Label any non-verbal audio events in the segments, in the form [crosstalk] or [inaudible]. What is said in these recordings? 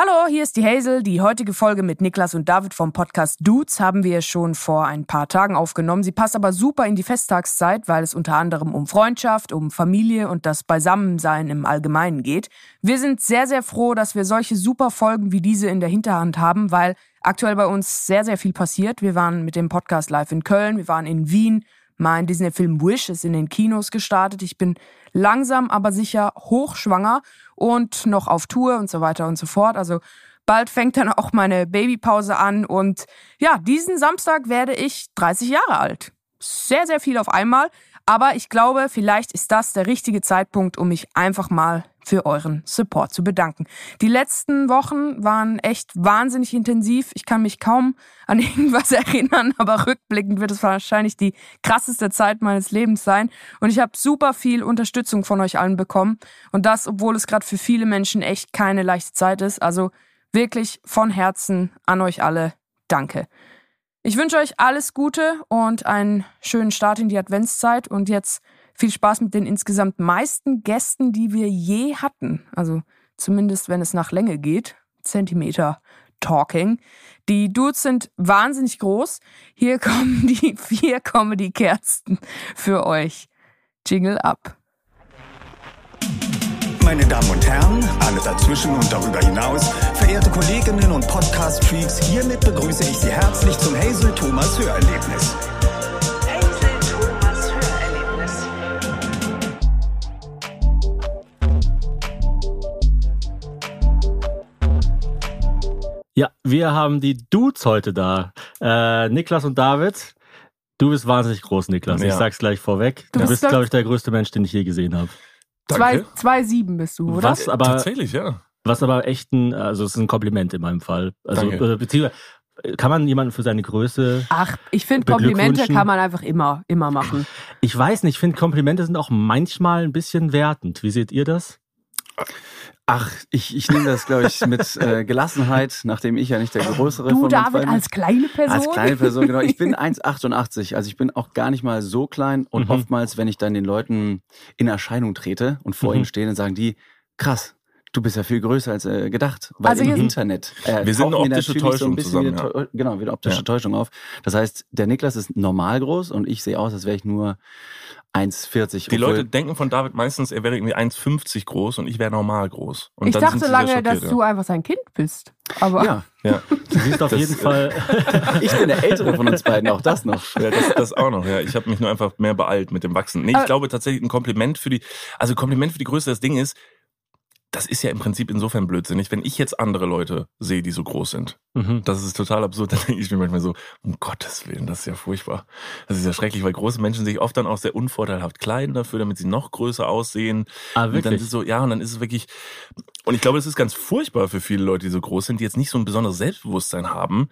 Hallo, hier ist die Hazel. Die heutige Folge mit Niklas und David vom Podcast Dudes haben wir schon vor ein paar Tagen aufgenommen. Sie passt aber super in die Festtagszeit, weil es unter anderem um Freundschaft, um Familie und das Beisammensein im Allgemeinen geht. Wir sind sehr, sehr froh, dass wir solche super Folgen wie diese in der Hinterhand haben, weil aktuell bei uns sehr, sehr viel passiert. Wir waren mit dem Podcast live in Köln, wir waren in Wien, mein Disney-Film Wish ist in den Kinos gestartet. Ich bin langsam, aber sicher hochschwanger und noch auf Tour und so weiter und so fort. Also bald fängt dann auch meine Babypause an und ja, diesen Samstag werde ich 30 Jahre alt. Sehr, sehr viel auf einmal. Aber ich glaube, vielleicht ist das der richtige Zeitpunkt, um mich einfach mal für euren Support zu bedanken. Die letzten Wochen waren echt wahnsinnig intensiv. Ich kann mich kaum an [laughs] irgendwas erinnern, aber rückblickend wird es wahrscheinlich die krasseste Zeit meines Lebens sein. Und ich habe super viel Unterstützung von euch allen bekommen. Und das, obwohl es gerade für viele Menschen echt keine leichte Zeit ist. Also wirklich von Herzen an euch alle. Danke. Ich wünsche euch alles Gute und einen schönen Start in die Adventszeit und jetzt viel Spaß mit den insgesamt meisten Gästen, die wir je hatten. Also zumindest wenn es nach Länge geht. Zentimeter Talking. Die Dudes sind wahnsinnig groß. Hier [laughs] kommen die vier Comedy-Kerzen für euch. Jingle ab meine Damen und Herren, alle dazwischen und darüber hinaus, verehrte Kolleginnen und Podcast-Freaks, hiermit begrüße ich Sie herzlich zum Hazel Thomas Hörerlebnis. Ja, wir haben die Dudes heute da. Äh, Niklas und David. Du bist wahnsinnig groß, Niklas. Ja. Ich sag's gleich vorweg. Du, du bist, glaube ich, der größte Mensch, den ich je gesehen habe. Zwei, zwei sieben bist du, oder? Was aber, Tatsächlich, ja. Was aber echt ein, also es ist ein Kompliment in meinem Fall. Also Danke. Äh, beziehungsweise kann man jemanden für seine Größe. Ach, ich finde Komplimente kann man einfach immer, immer machen. Ich weiß nicht, ich finde Komplimente sind auch manchmal ein bisschen wertend. Wie seht ihr das? Ach, ich, ich nehme das, glaube ich, mit äh, Gelassenheit, nachdem ich ja nicht der Größere du, von David, als kleine Person? Als kleine Person, genau. Ich bin [laughs] 1,88, also ich bin auch gar nicht mal so klein und mhm. oftmals, wenn ich dann den Leuten in Erscheinung trete und vor mhm. ihnen stehe, dann sagen die, krass, Du bist ja viel größer als äh, gedacht, weil also im Internet äh, wir sind eine optische Täuschung so zusammen, ja. genau wieder optische ja. Täuschung auf. Das heißt, der Niklas ist normal groß und ich sehe aus, als wäre ich nur 1,40. Die Leute denken von David meistens, er wäre irgendwie 1,50 groß und ich wäre normal groß. Und ich dachte lange, dass du einfach sein Kind bist. Aber ja, ja. Du siehst auf jeden Fall. [laughs] ich bin der Ältere von uns beiden, auch das noch. Ja, das, das auch noch. Ja, ich habe mich nur einfach mehr beeilt mit dem Wachsen. Nee, ich glaube tatsächlich ein Kompliment für die, also Kompliment für die Größe. Das Ding ist, das ist ja im Prinzip insofern blödsinnig, wenn ich jetzt andere Leute sehe, die so groß sind. Mhm. Das ist total absurd. [laughs] Dann denke ich mir manchmal so, um Gottes Willen, das ist ja furchtbar. Das ist ja schrecklich, weil große Menschen sich oft dann auch sehr unvorteilhaft kleiden dafür, damit sie noch größer aussehen. Ah, wirklich? Und dann ist es so, ja, und dann ist es wirklich, und ich glaube, es ist ganz furchtbar für viele Leute, die so groß sind, die jetzt nicht so ein besonderes Selbstbewusstsein haben.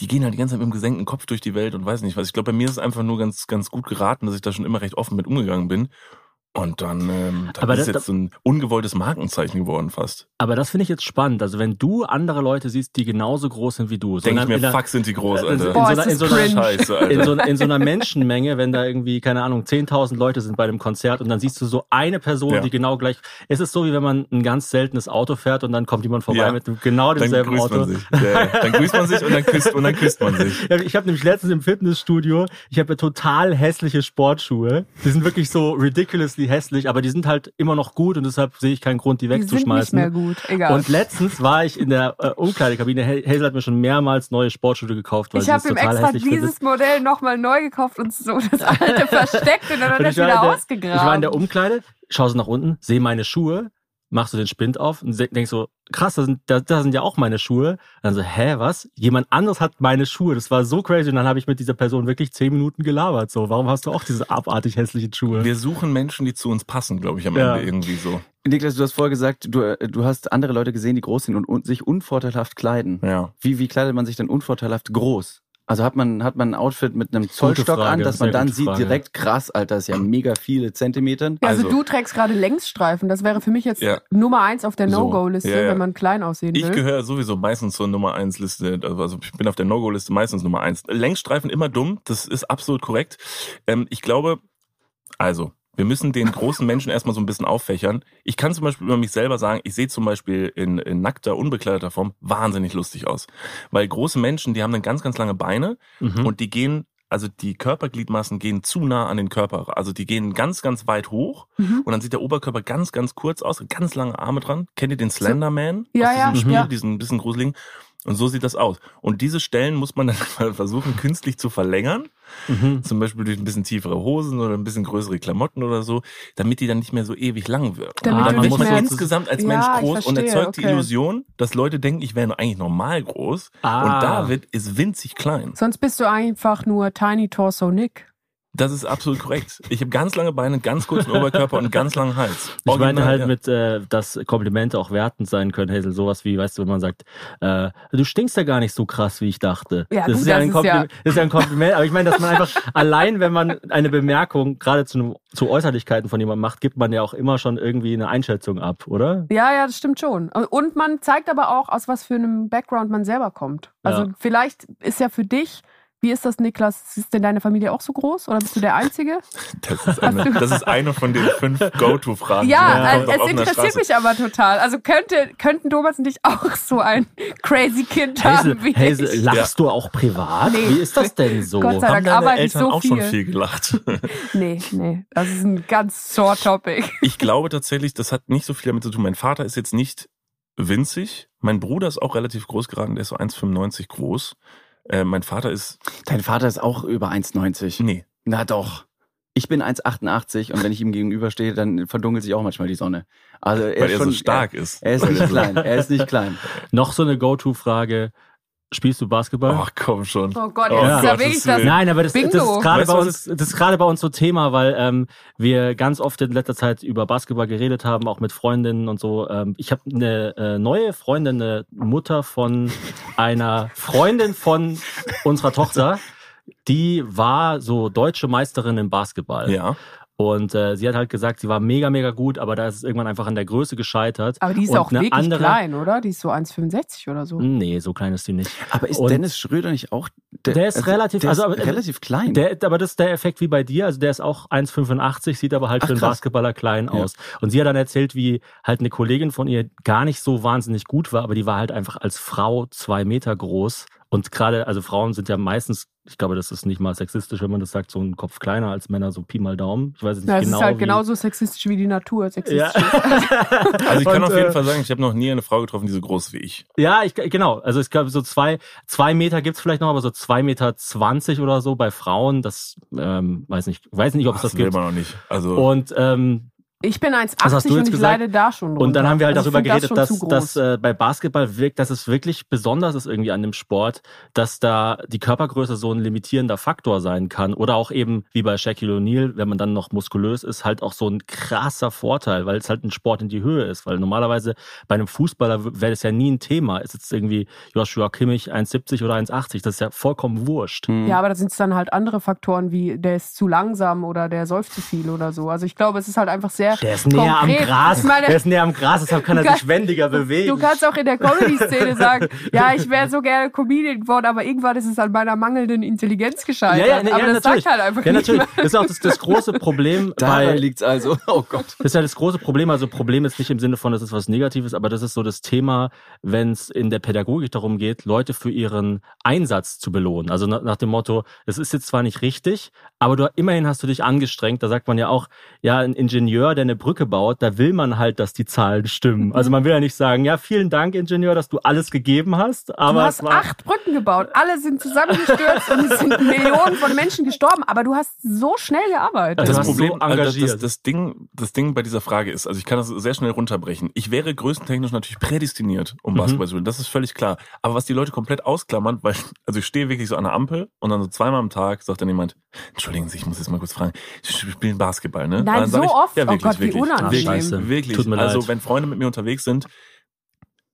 Die gehen halt die ganze Zeit mit einem gesenkten Kopf durch die Welt und weiß nicht was. Ich glaube, bei mir ist es einfach nur ganz, ganz gut geraten, dass ich da schon immer recht offen mit umgegangen bin. Und dann, ähm, dann aber ist das, jetzt so ein ungewolltes Markenzeichen geworden fast. Aber das finde ich jetzt spannend. Also wenn du andere Leute siehst, die genauso groß sind wie du. Denke ich mir, der, fuck sind die groß, Alter. In, Boah, so, einer, in, so einer, Scheiße, Alter. In, so, in so einer Menschenmenge, wenn da irgendwie, keine Ahnung, 10.000 Leute sind bei einem Konzert und dann siehst du so eine Person, ja. die genau gleich... Es ist so, wie wenn man ein ganz seltenes Auto fährt und dann kommt jemand vorbei ja. mit genau demselben dann Auto. Man sich. Ja, dann grüßt man sich und dann küsst, und dann küsst man sich. [laughs] ich habe nämlich letztens im Fitnessstudio, ich habe total hässliche Sportschuhe. Die sind wirklich so ridiculously hässlich, aber die sind halt immer noch gut und deshalb sehe ich keinen Grund, die wegzuschmeißen. Die sind nicht mehr gut, egal. Und letztens war ich in der äh, Umkleidekabine. Hazel hat mir schon mehrmals neue Sportschuhe gekauft, weil ich habe ihm extra dieses findet. Modell nochmal neu gekauft und so das alte [laughs] versteckt und dann hat er es wieder der, ausgegraben. Ich war in der Umkleide, schaue so nach unten, sehe meine Schuhe machst du den Spind auf und denkst so, krass, das sind, das, das sind ja auch meine Schuhe. Und dann so, hä, was? Jemand anderes hat meine Schuhe. Das war so crazy. Und dann habe ich mit dieser Person wirklich zehn Minuten gelabert. So, warum hast du auch diese abartig hässlichen Schuhe? Wir suchen Menschen, die zu uns passen, glaube ich, am ja. Ende irgendwie so. Niklas, du hast vorher gesagt, du, du hast andere Leute gesehen, die groß sind und, und sich unvorteilhaft kleiden. Ja. Wie, wie kleidet man sich denn unvorteilhaft groß? Also hat man, hat man ein Outfit mit einem Zollstock an, dass man dann sieht Frage. direkt krass, Alter, ist ja mega viele Zentimeter. Also, also, du trägst gerade Längsstreifen. Das wäre für mich jetzt ja. Nummer eins auf der No-Go-Liste, ja, ja. wenn man klein aussehen will. Ich gehöre sowieso meistens zur Nummer eins Liste. Also ich bin auf der No-Go-Liste meistens Nummer eins. Längsstreifen immer dumm. Das ist absolut korrekt. Ähm, ich glaube, also Wir müssen den großen Menschen erstmal so ein bisschen auffächern. Ich kann zum Beispiel über mich selber sagen, ich sehe zum Beispiel in, in nackter, unbekleideter Form wahnsinnig lustig aus. Weil große Menschen, die haben dann ganz, ganz lange Beine Mhm. und die gehen, also die Körpergliedmaßen gehen zu nah an den Körper. Also die gehen ganz, ganz weit hoch Mhm. und dann sieht der Oberkörper ganz, ganz kurz aus, ganz lange Arme dran. Kennt ihr den Slenderman? Ja, aus ja, diesem Spiel, ja. diesen bisschen gruseligen? Und so sieht das aus. Und diese Stellen muss man dann [laughs] mal versuchen, künstlich zu verlängern. Mhm. Zum Beispiel durch ein bisschen tiefere Hosen oder ein bisschen größere Klamotten oder so, damit die dann nicht mehr so ewig lang wird. Damit Ah, dann du wird muss man insgesamt als Ja, Mensch groß und erzeugt die okay. Illusion, dass Leute denken, ich wäre eigentlich normal groß. Ah. Und David ist winzig klein. Sonst bist du einfach nur Tiny Torso Nick. Das ist absolut korrekt. Ich habe ganz lange Beine, ganz kurzen Oberkörper und ganz langen Hals. Ich Original, halt ja. mit, äh, dass Komplimente auch wertend sein können, Hazel. Sowas wie, weißt du, wenn man sagt, äh, du stinkst ja gar nicht so krass, wie ich dachte. Ja, das, gut, ist ja das ein ist Kompliment, das ist ja ein Kompliment. Aber ich meine, dass man einfach [laughs] allein, wenn man eine Bemerkung gerade zu, einem- zu Äußerlichkeiten von jemandem macht, gibt man ja auch immer schon irgendwie eine Einschätzung ab, oder? Ja, ja, das stimmt schon. Und man zeigt aber auch, aus was für einem Background man selber kommt. Also Ja. vielleicht ist ja für dich, wie ist das, Niklas? Ist denn deine Familie auch so groß oder bist du der Einzige? [laughs] Das ist, eine, das ist eine von den fünf [laughs] Go-To-Fragen. die Ja, bekommt auf es interessiert mich aber total. Also könnte, könnten Thomas und ich auch so ein crazy Kind Hazel, haben wie Hazel ich. lachst du auch privat? Nee. Wie ist das denn so? Gott sei Haben Dank deine arbeite ich Eltern so auch schon viel. viel gelacht? [laughs] Nee, nee, das ist ein ganz sore Topic. Ich glaube tatsächlich, das hat nicht so viel damit zu tun. Mein Vater ist jetzt nicht winzig. Mein Bruder ist auch relativ groß geraten, der ist so 1,95 groß. Äh, mein Vater ist, Dein Vater ist auch über 1,90. nee, Na doch. Ich bin 1,88 und wenn ich ihm gegenüberstehe, dann verdunkelt sich auch manchmal die Sonne. Also er weil ist er schon so stark ist. Er, er ist nicht klein. Er ist nicht klein. Noch so eine Go-To-Frage. Spielst du Basketball? Ach komm schon. Oh Gott, Oh jetzt ist ja wirklich das. Nein, aber das, das ist gerade Weißt bei uns, das ist gerade bei uns so Thema, weil ähm, wir ganz oft in letzter Zeit über Basketball geredet haben, auch mit Freundinnen und so. Ähm, ich habe eine äh, neue Freundin, eine Mutter von einer Freundin von unserer Tochter, die war so deutsche Meisterin im Basketball. Ja. Und äh, sie hat halt gesagt, sie war mega, mega gut, aber da ist es irgendwann einfach an der Größe gescheitert. Aber die ist Und auch wirklich andere- klein, oder? Die ist so 1,65 oder so. Nee, so klein ist sie nicht. Aber ist Und- Dennis Schröder nicht auch? Der ist relativ- der also, ist aber- relativ klein. Der, aber das ist der Effekt wie bei dir. Also der ist auch 1,85, sieht aber halt Ach, für einen krass. Basketballer klein Ja. aus. Und sie hat dann erzählt, wie halt eine Kollegin von ihr gar nicht so wahnsinnig gut war, aber die war halt einfach als Frau zwei Meter groß. Und gerade, also Frauen sind ja meistens, ich glaube, das ist nicht mal sexistisch, wenn man das sagt, so ein Kopf kleiner als Männer, so Pi mal Daumen. Ich weiß jetzt nicht Ja, es genau. ist halt wie- genauso sexistisch wie die Natur sexistisch Ja. [laughs] ist. Also ich kann Und, auf jeden äh, Fall sagen, ich habe noch nie eine Frau getroffen, die so groß wie ich. Ja, ich, genau. Also ich glaube, so zwei, zwei Meter gibt's vielleicht noch, aber so zwei Meter zwanzig oder so bei Frauen, das ähm, weiß nicht, weiß nicht, ob es das will gibt. man noch nicht. Also Und ähm, Ich bin Was hast 1,80 du und ich gesagt? leide da schon drunter. Und dann haben wir halt Also darüber geredet, das dass, dass äh, bei Basketball wirkt, dass es wirklich besonders ist irgendwie an dem Sport, dass da die Körpergröße so ein limitierender Faktor sein kann. Oder auch eben wie bei Shaquille O'Neal, wenn man dann noch muskulös ist, halt auch so ein krasser Vorteil, weil es halt ein Sport in die Höhe ist. Weil normalerweise bei einem Fußballer wäre das ja nie ein Thema. Ist jetzt irgendwie Joshua Kimmich 1,70 oder 1,80, das ist ja vollkommen wurscht. Hm. Ja, aber da sind es dann halt andere Faktoren wie der ist zu langsam oder der säuft zu viel oder so. Also ich glaube, es ist halt einfach sehr Der ist näher am konkret. Gras. Meine, der ist näher am Gras, deshalb kann er Du sich wendiger bewegen. Du kannst auch in der Comedy-Szene [laughs] sagen, ja, ich wäre so gerne Comedian geworden, aber irgendwann ist es an meiner mangelnden Intelligenz gescheitert. Ja, ja, nee, aber ja, das natürlich. sagt halt einfach ja, natürlich. Das ist auch das, das große Problem [laughs] Daran bei, liegt's also. [laughs] Oh Gott. Das ist ja das große Problem. Also Problem ist nicht im Sinne von, das ist was Negatives, aber das ist so das Thema, wenn es in der Pädagogik darum geht, Leute für ihren Einsatz zu belohnen. Also nach, nach dem Motto, es ist jetzt zwar nicht richtig, aber du immerhin hast du dich angestrengt. Da sagt man ja auch, ja, ein Ingenieur, der eine Brücke baut, da will man halt, dass die Zahlen stimmen. Also man will ja nicht sagen, ja, vielen Dank, Ingenieur, dass du alles gegeben hast. Aber Du hast war, acht Brücken gebaut, alle sind zusammengestürzt und es sind Millionen von Menschen gestorben, aber du hast so schnell gearbeitet. Also das Problem, so also das, engagiert. das, das Ding, das Ding bei dieser Frage ist, also ich kann das sehr schnell runterbrechen. Ich wäre größtentechnisch natürlich prädestiniert, um Mhm. Basketball zu spielen. Das ist völlig klar. Aber was die Leute komplett ausklammern, weil, also ich stehe wirklich so an der Ampel und dann so zweimal am Tag sagt dann jemand, entschuldigen Sie, ich muss jetzt mal kurz fragen, Sie spielen Basketball, ne? Nein, so ich, oft? Ja, Oh wirklich, Gott, wie wirklich. unangenehm. Wirklich, wirklich. Tut mir also leid. wenn Freunde mit mir unterwegs sind,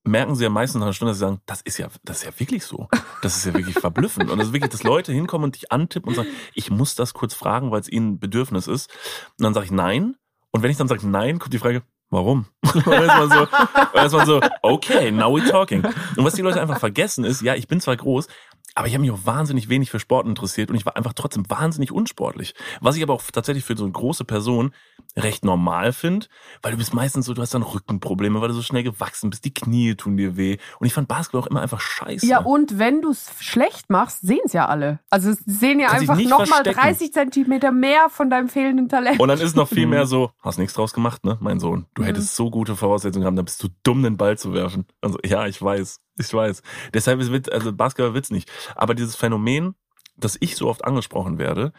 merken sie ja meistens nach einer Stunde, dass sie sagen, das ist ja, das ist ja wirklich so. Das ist ja wirklich verblüffend. Und das ist wirklich, dass Leute hinkommen und dich antippen und sagen, ich muss das kurz fragen, weil es ihnen ein Bedürfnis ist. Und dann sage ich nein. Und wenn ich dann sage nein, kommt die Frage, warum? [laughs] Und dann ist man so, man so, okay, now we're talking. Und was die Leute einfach vergessen ist, ja, ich bin zwar groß, aber ich habe mich auch wahnsinnig wenig für Sport interessiert und ich war einfach trotzdem wahnsinnig unsportlich. Was ich aber auch tatsächlich für so eine große Person recht normal finde, weil du bist meistens so, du hast dann Rückenprobleme, weil du so schnell gewachsen bist, die Knie tun dir weh. Und ich fand Basketball auch immer einfach scheiße. Ja, und wenn du es schlecht machst, sehen es ja alle. Also sehen ja einfach nochmal verstecken. 30 Zentimeter mehr von deinem fehlenden Talent. Und dann ist noch viel [laughs] mehr so, hast nichts draus gemacht, ne, mein Sohn. Du hättest so gute Voraussetzungen gehabt, dann bist du dumm, den Ball zu werfen. Also, ja, ich weiß, ich weiß. Deshalb ist Witz, also Basketball wird's nicht. Aber dieses Phänomen, dass ich so oft angesprochen werde,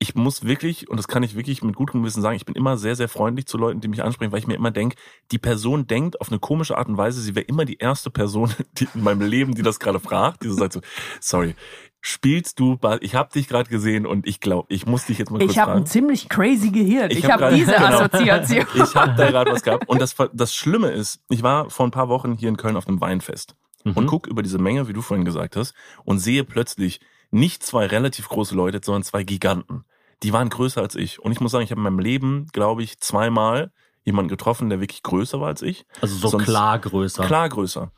ich muss wirklich, und das kann ich wirklich mit gutem Gewissen sagen, ich bin immer sehr, sehr freundlich zu Leuten, die mich ansprechen, weil ich mir immer denke, die Person denkt auf eine komische Art und Weise, sie wäre immer die erste Person [laughs] die in meinem Leben, die das gerade fragt, die so sagt so, sorry, spielst du, ich habe dich gerade gesehen und ich glaube, ich muss dich jetzt mal kurz Ich habe fragen. ein ziemlich crazy Gehirn. Ich, hab habe grad- diese [laughs] genau. Assoziation. Ich habe da gerade was gehabt. Und das, das Schlimme ist, ich war vor ein paar Wochen hier in Köln auf einem Weinfest und guck über diese Menge, wie du vorhin gesagt hast, und sehe plötzlich nicht zwei relativ große Leute, sondern zwei Giganten. Die waren größer als ich. Und ich muss sagen, ich habe in meinem Leben, glaube ich, zweimal jemanden getroffen, der wirklich größer war als ich. Also so Sonst- klar größer. Klar größer.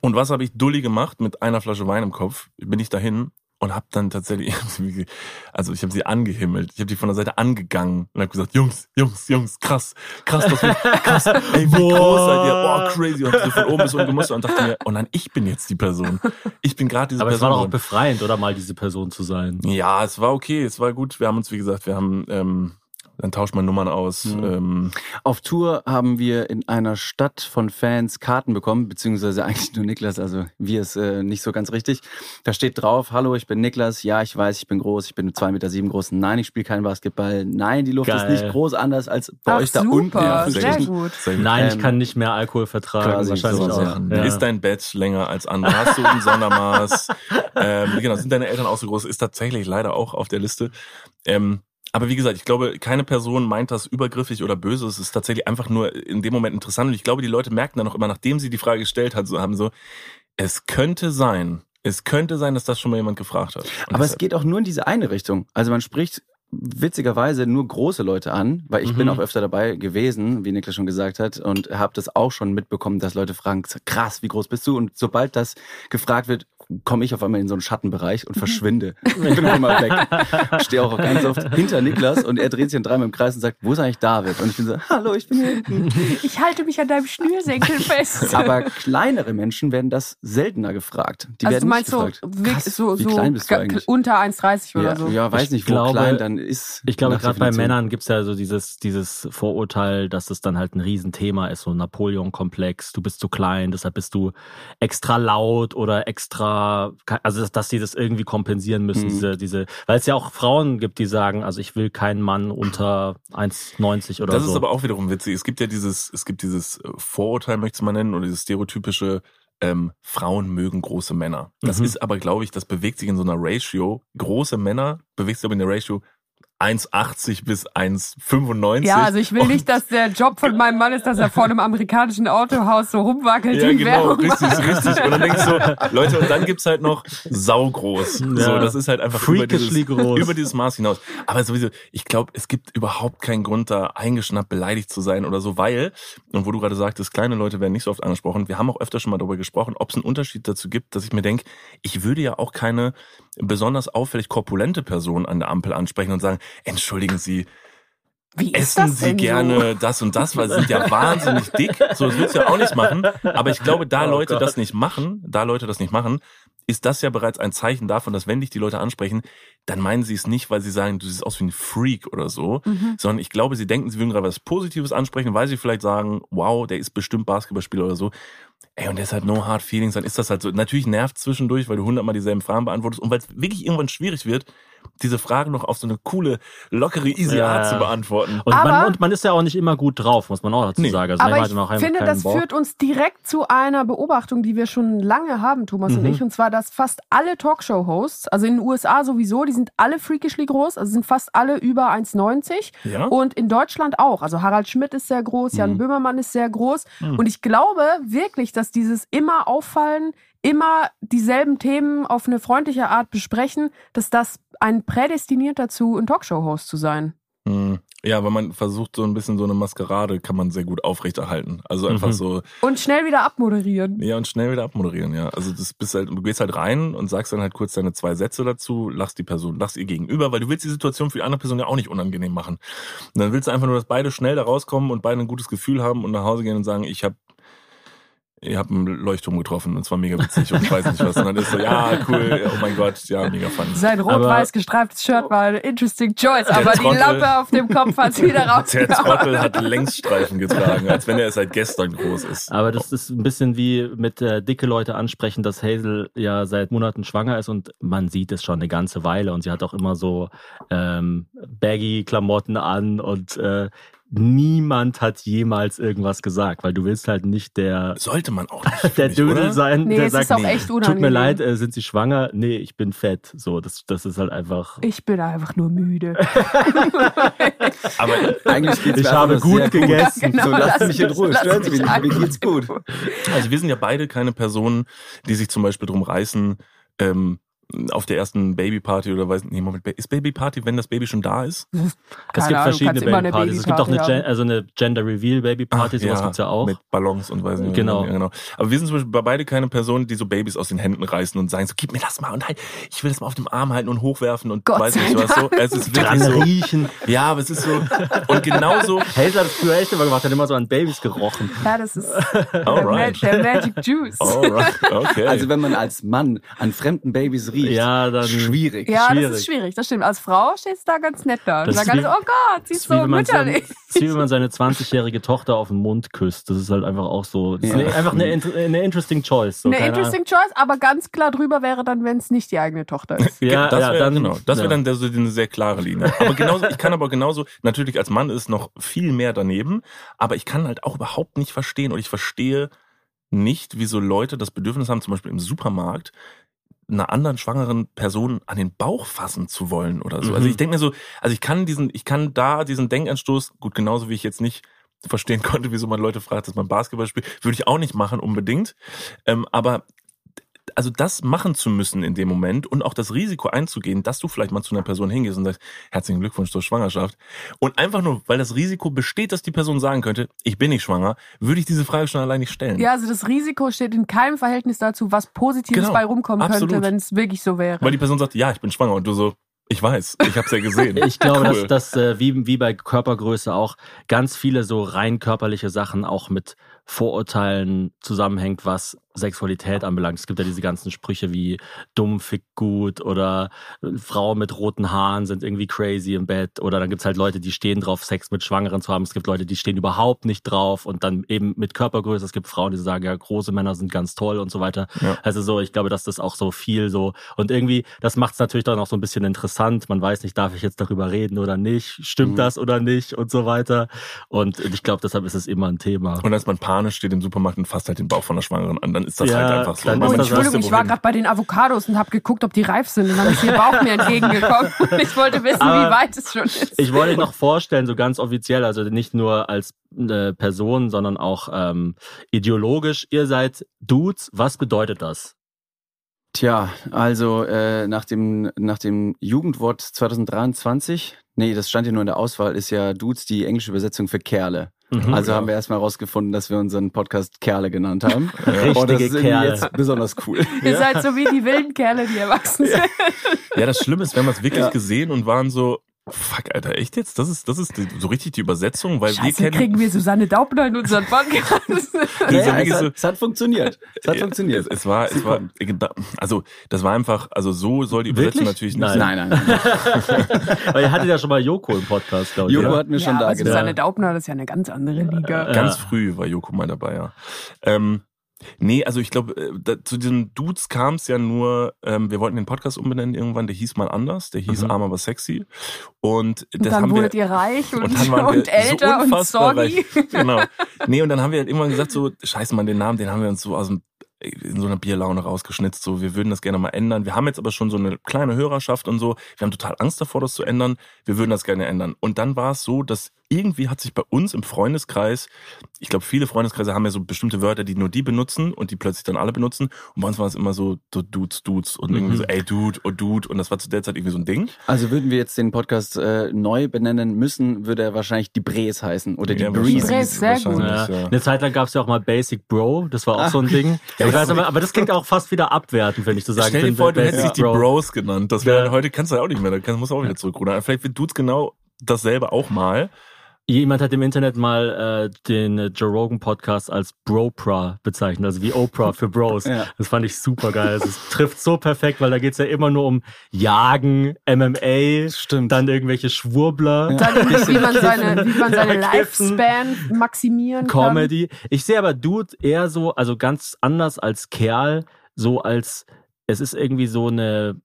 Und was habe ich dulli gemacht mit einer Flasche Wein im Kopf? Bin ich dahin und habe dann tatsächlich, [laughs] also ich habe sie angehimmelt, ich habe die von der Seite angegangen und habe gesagt, Jungs, Jungs, Jungs, krass, krass, das wird, [laughs] krass, ey, wie groß seid ihr? Oh, crazy. Und so von oben bis unten gemustert und dachte mir, oh nein, ich bin jetzt die Person. Ich bin gerade diese Aber es Person. war doch auch befreiend, oder mal diese Person zu sein. ja, es war okay, es war gut. Wir haben uns, wie gesagt, wir haben, ähm, dann tauscht man Nummern aus. Mhm. Ähm, Auf Tour haben wir in einer Stadt von Fans Karten bekommen, beziehungsweise [laughs] eigentlich nur Niklas, also wir ist äh, nicht so ganz richtig. Da steht drauf, hallo, ich bin Niklas, ja, ich weiß, ich bin groß, ich bin 2,7 Meter sieben groß, nein, ich spiele kein Basketball, nein, die Luft Geil. ist nicht groß anders als bei Ach, euch da super, unten. in sehr gut. sehr gut. Nein, ich Ähm, kann nicht mehr Alkohol vertragen. Wahrscheinlich sowas, auch. ja. Ja. Ist dein Bett länger als andere? Hast du ein Sondermaß? [laughs] ähm, genau, sind deine Eltern auch so groß? Ist tatsächlich leider auch auf der Liste. Ähm, aber wie gesagt, ich glaube, keine Person meint das übergriffig oder böse. Es ist tatsächlich einfach nur in dem Moment interessant. Und ich glaube, die Leute merken dann auch immer, nachdem sie die Frage gestellt hat, so haben so, es könnte sein, es könnte sein, dass das schon mal jemand gefragt hat. Und Aber es deshalb- geht auch nur in diese eine Richtung. Also man spricht witzigerweise nur große Leute an, weil ich bin Mhm. auch öfter dabei gewesen, wie Niklas schon gesagt hat, und habe das auch schon mitbekommen, dass Leute fragen, krass, wie groß bist du? Und sobald das gefragt wird, komme ich auf einmal in so einen Schattenbereich und verschwinde. Ich bin auf einmal weg. Stehe auch ganz oft hinter Niklas und er dreht sich dann dreimal im Kreis und sagt, wo ist eigentlich David? Und ich bin so, hallo, ich bin hier hinten. Ich halte mich an deinem Schnürsenkel [laughs] fest. Aber kleinere Menschen werden das seltener gefragt. Die also werden du meinst nicht so, gefragt. Krass, so, wie so klein bist du eigentlich? unter 1,30 oder ja, so. ja, weiß Ich nicht, wo glaube- klein dann ist. Ich glaube, gerade bei. Männern gibt's ja so dieses, dieses Vorurteil, dass es dann halt ein Riesenthema ist, so ein Napoleon-Komplex, du bist zu klein, deshalb bist du extra laut oder extra, also dass, dass die das irgendwie kompensieren müssen, Mhm. diese, diese, weil es ja auch Frauen gibt, die sagen, also ich will keinen Mann unter 1,90 oder Das so. ist aber auch wiederum witzig. Es gibt ja dieses, es gibt dieses äh, Vorurteil, möchte ich es mal nennen, oder dieses stereotypische, ähm, Frauen mögen große Männer. Das Mhm. ist aber, glaube ich, das bewegt sich in so einer Ratio. Große Männer bewegt sich aber in der Ratio 1,80 bis 1,95. Ja, also ich will nicht, dass der Job von meinem Mann ist, dass er vor einem amerikanischen Autohaus so rumwackelt, Ja, genau, Werbung richtig, macht. richtig. Und dann denkst du so, [laughs] Leute, und dann gibt's halt noch saugroß. So, Ja. das ist halt einfach über dieses, groß. [laughs] über dieses Maß hinaus. Aber sowieso, ich glaube, es gibt überhaupt keinen Grund, da eingeschnappt, beleidigt zu sein oder so, weil, und wo du gerade sagtest, kleine Leute werden nicht so oft angesprochen, wir haben auch öfter schon mal darüber gesprochen, ob es einen Unterschied dazu gibt, dass ich mir denke, ich würde ja auch keine besonders auffällig korpulente Person an der Ampel ansprechen und sagen, entschuldigen Sie, Wie essen Sie gerne das und das, weil sie sind ja [laughs] wahnsinnig dick. So, das willst du ja auch nicht machen. Aber ich glaube, da Oh Leute Gott. das nicht machen, da Leute das nicht machen, ist das ja bereits ein Zeichen davon, dass wenn dich die Leute ansprechen, dann meinen sie es nicht, weil sie sagen, du siehst aus wie ein Freak oder so, Mhm. sondern ich glaube, sie denken, sie würden gerade was Positives ansprechen, weil sie vielleicht sagen, wow, der ist bestimmt Basketballspieler oder so. Ey, und der ist halt no hard feelings, dann ist das halt so. Natürlich nervt zwischendurch, weil du hundertmal dieselben Fragen beantwortest und weil es wirklich irgendwann schwierig wird, diese Fragen noch auf so eine coole, lockere, easy Ja, Art zu beantworten. und, man, und man ist ja auch nicht immer gut drauf, muss man auch dazu Nee. sagen. Also Aber ich einfach finde, das Bock. führt uns direkt zu einer Beobachtung, die wir schon lange haben, Thomas und Mhm. ich. Und zwar, dass fast alle Talkshow-Hosts, also in den USA sowieso, die sind alle freakishly groß, also sind fast alle über 1,90. Ja? Und in Deutschland auch. Also Harald Schmidt ist sehr groß, Jan Mhm. Böhmermann ist sehr groß. Mhm. Und ich glaube wirklich, dass dieses immer auffallen, immer dieselben Themen auf eine freundliche Art besprechen, dass das ein prädestiniert dazu, ein Talkshow-Host zu sein. Hm. Ja, weil man versucht so ein bisschen so eine Maskerade kann man sehr gut aufrechterhalten. Also einfach Mhm. so, Und schnell wieder abmoderieren. ja und schnell wieder abmoderieren, ja. Also das bist halt, du gehst halt rein und sagst dann halt kurz deine zwei Sätze dazu, lachst die Person, lachst ihr gegenüber, weil du willst die Situation für die andere Person ja auch nicht unangenehm machen. Und dann willst du einfach nur, dass beide schnell da rauskommen und beide ein gutes Gefühl haben und nach Hause gehen und sagen, ich habe ich hab einen Leuchtturm getroffen und zwar mega witzig und ich weiß nicht was. Und dann ist so, ja, cool, oh mein Gott, ja, mega fun. Sein rot-weiß gestreiftes Shirt war eine interesting choice, aber die Trottel- Lampe auf dem Kopf hat wieder [laughs] Der rausgehauen. Trottel hat Längsstreifen getragen, als wenn er es seit gestern groß ist. Aber das ist ein bisschen wie mit äh, dicke Leute ansprechen, dass Hazel ja seit Monaten schwanger ist und man sieht es schon eine ganze Weile und sie hat auch immer so ähm, baggy Klamotten an und äh, niemand hat jemals irgendwas gesagt, weil du willst halt nicht der Sollte man auch [laughs] nicht. der finde ich, Dödel oder? sein, Nee, der es sagt, ist auch nee, echt tut mir unangenehm. leid, äh, sind Sie schwanger? Nee, ich bin fett. So, das, das ist halt einfach. Ich bin einfach nur müde. [laughs] Aber Eigentlich geht's Ich habe gut sehr gegessen. Genau, so, lass mich in mich- Ruhe. Stören Sie mich mich nicht. Mir geht's gut. [laughs] Also wir sind ja beide keine Personen, die sich zum Beispiel drum reißen, ähm, auf der ersten Babyparty oder weiß nee, Moment, ist Babyparty, wenn das Baby schon da ist? [laughs] es Keine gibt Ahnung, verschiedene Babypartys. Es gibt auch eine, Gen also eine Gender Reveal Babyparty, sowas gibt's ja auch. Mit Ballons und weiß nicht. Genau. Ja, genau. Aber wir sind zum Beispiel bei beide keine Personen, die so Babys aus den Händen reißen und sagen so, gib mir das mal und halt, ich will das mal auf dem Arm halten und hochwerfen und Gott weiß nicht was so. Es ist wirklich so. riechen. Ja, aber es ist so. Und genauso. [laughs] Hazel hat es früher echt immer gemacht, hat immer so an Babys gerochen. Ja, das ist der, Ma Alright. der Magic Juice. Alright. Okay. Also wenn man als Mann an fremden Babys riecht, Ja, dann- schwierig. Ja, schwierig. das ist schwierig, das stimmt. Als Frau steht es da ganz nett da. Und Das alles, wie- oh Gott, sie ist so mütterlich. das ist wie wenn man seine 20-jährige Tochter auf den Mund küsst. Das ist halt einfach auch so. Das Ja. ist eine, einfach eine, eine interesting choice. So, Eine interesting choice, aber ganz klar drüber wäre dann, wenn es nicht die eigene Tochter ist. Ahnung. Ja, das ja, wäre dann, genau, das wäre ja. dann der, so eine sehr klare Linie. Aber genauso, ich kann aber genauso, natürlich als Mann ist es noch viel mehr daneben, aber ich kann halt auch überhaupt nicht verstehen oder ich verstehe nicht, wieso Leute das Bedürfnis haben, zum Beispiel im Supermarkt, einer anderen schwangeren Person an den Bauch fassen zu wollen oder so. Also Mhm. ich denke mir so, also ich kann diesen, ich kann da diesen Denkanstoß, gut, genauso wie ich jetzt nicht verstehen [laughs] konnte, wieso man Leute fragt, dass man Basketball spielt, würde ich auch nicht machen unbedingt. Ähm, aber also das machen zu müssen in dem Moment und auch das Risiko einzugehen, dass du vielleicht mal zu einer Person hingehst und sagst, herzlichen Glückwunsch zur Schwangerschaft. Und einfach nur, weil das Risiko besteht, dass die Person sagen könnte, ich bin nicht schwanger, würde ich diese Frage schon allein nicht stellen. Ja, also das Risiko steht in keinem Verhältnis dazu, was Positives Genau, bei rumkommen absolut. könnte, wenn es wirklich so wäre. Weil die Person sagt, ja, ich bin schwanger und du so, ich weiß, ich hab's ja gesehen. [laughs] Ich glaube, Cool. dass das äh, wie, wie bei Körpergröße auch ganz viele so rein körperliche Sachen auch mit Vorurteilen zusammenhängt, was Sexualität anbelangt. Es gibt ja diese ganzen Sprüche wie dumm fickt gut oder Frauen mit roten Haaren sind irgendwie crazy im Bett oder dann gibt's halt Leute, die stehen drauf, Sex mit Schwangeren zu haben. Es gibt Leute, die stehen überhaupt nicht drauf und dann eben mit Körpergröße. Es gibt Frauen, die sagen, ja, große Männer sind ganz toll und so weiter. Ja. Also so, ich glaube, dass das auch so viel so und irgendwie, das macht es natürlich dann auch so ein bisschen interessant. Man weiß nicht, darf ich jetzt darüber reden oder nicht? Stimmt Mhm. das oder nicht und so weiter. Und ich glaube, deshalb ist es immer ein Thema. Und als man panisch steht im Supermarkt und fasst halt den Bauch von der Schwangeren an, dann ist das Ja, halt einfach so. dann Oh, Entschuldigung, ich war gerade bei den Avocados und habe geguckt, ob die reif sind. Und dann ist ihr Bauch mir entgegengekommen. [laughs] Und ich wollte wissen, Aber wie weit es schon ist. Ich wollte noch vorstellen, so ganz offiziell, also nicht nur als äh, Person, sondern auch ähm, ideologisch. Ihr seid Dudes. Was bedeutet das? Tja, also äh, nach dem nach dem Jugendwort 2023, nee, das stand ja nur in der Auswahl, ist ja Dudes die englische Übersetzung für Kerle. Mhm. Also ja. haben wir erstmal herausgefunden, dass wir unseren Podcast Kerle genannt haben. [laughs] Richtige Und das ist Kerle. jetzt besonders cool. [laughs] Ihr seid so wie die wilden Kerle, die erwachsen sind. Ja, das Schlimme ist, wir haben es wirklich Ja. gesehen und waren so, fuck, Alter, echt jetzt? Das ist, das ist die, so richtig die Übersetzung, weil wir Scheiße, kennen. kriegen wir Susanne Daubner in unseren Podcast. Ja, ja, wirklich es, so- hat, es hat funktioniert. Es hat Ja, funktioniert. Es, es war, es war, also das war einfach, also so soll die Übersetzung Wirklich? natürlich nicht Nein. sein. Nein, nein, nein. [laughs] Weil ihr hattet ja schon mal Joko im Podcast, glaube ich. Joko oder? hat mir ja, schon da aber gedacht. Susanne Daubner, das ist ja eine ganz andere Liga. Ganz Ja. früh war Joko mal dabei, ja. Ähm, nee, also ich glaube, äh, zu diesen Dudes kam es ja nur, ähm, wir wollten den Podcast umbenennen irgendwann, der hieß mal anders, der hieß Mhm. Arm aber sexy. Und, Und das dann haben wurdet wir, ihr reich [laughs] und, und dann waren [laughs] wir und älter so und reich. [laughs] Genau. Nee, und dann haben wir halt irgendwann gesagt, so, scheiße Mann, den Namen, den haben wir uns so aus dem in so einer Bierlaune rausgeschnitzt, so, wir würden das gerne mal ändern. Wir haben jetzt aber schon so eine kleine Hörerschaft und so. Wir haben total Angst davor, das zu ändern. Wir würden das gerne ändern. Und dann war es so, dass irgendwie hat sich bei uns im Freundeskreis, ich glaube, viele Freundeskreise haben ja so bestimmte Wörter, die nur die benutzen und die plötzlich dann alle benutzen. Und bei uns war es immer so, so Dudes, Dudes und irgendwie Mhm. so, ey Dude, oh Dude. Und das war zu der Zeit irgendwie so ein Ding. Also würden wir jetzt den Podcast äh, neu benennen müssen, würde er wahrscheinlich die Brees heißen oder die Ja, Breezes. Brees, sehr gut. Ja. ja. Eine Zeit lang gab es ja auch mal Basic Bro, das war auch so ein Ding. [laughs] Ich weiß aber, aber das klingt auch fast wieder abwertend, wenn ich so sagen Stell dir vor, du hättest dich die Bro. Bros genannt. Das wäre Ja. heute kannst du ja auch nicht mehr, da musst du auch wieder zurückrudern. Vielleicht wird Dudes genau dasselbe auch mal. Jemand hat im Internet mal äh, den äh, Joe Rogan Podcast als Bropra bezeichnet, also wie Oprah für Bros. [laughs] Ja. Das fand ich super geil. Also, es trifft so perfekt, weil da geht's ja immer nur um Jagen, MMA, Stimmt. dann irgendwelche Schwurbler. Dann irgendwie, [laughs] wie man seine, wie man seine Ja. Lifespan maximieren kann. Comedy. Ich sehe aber Dude eher so, also ganz anders als Kerl, so als es ist irgendwie so eine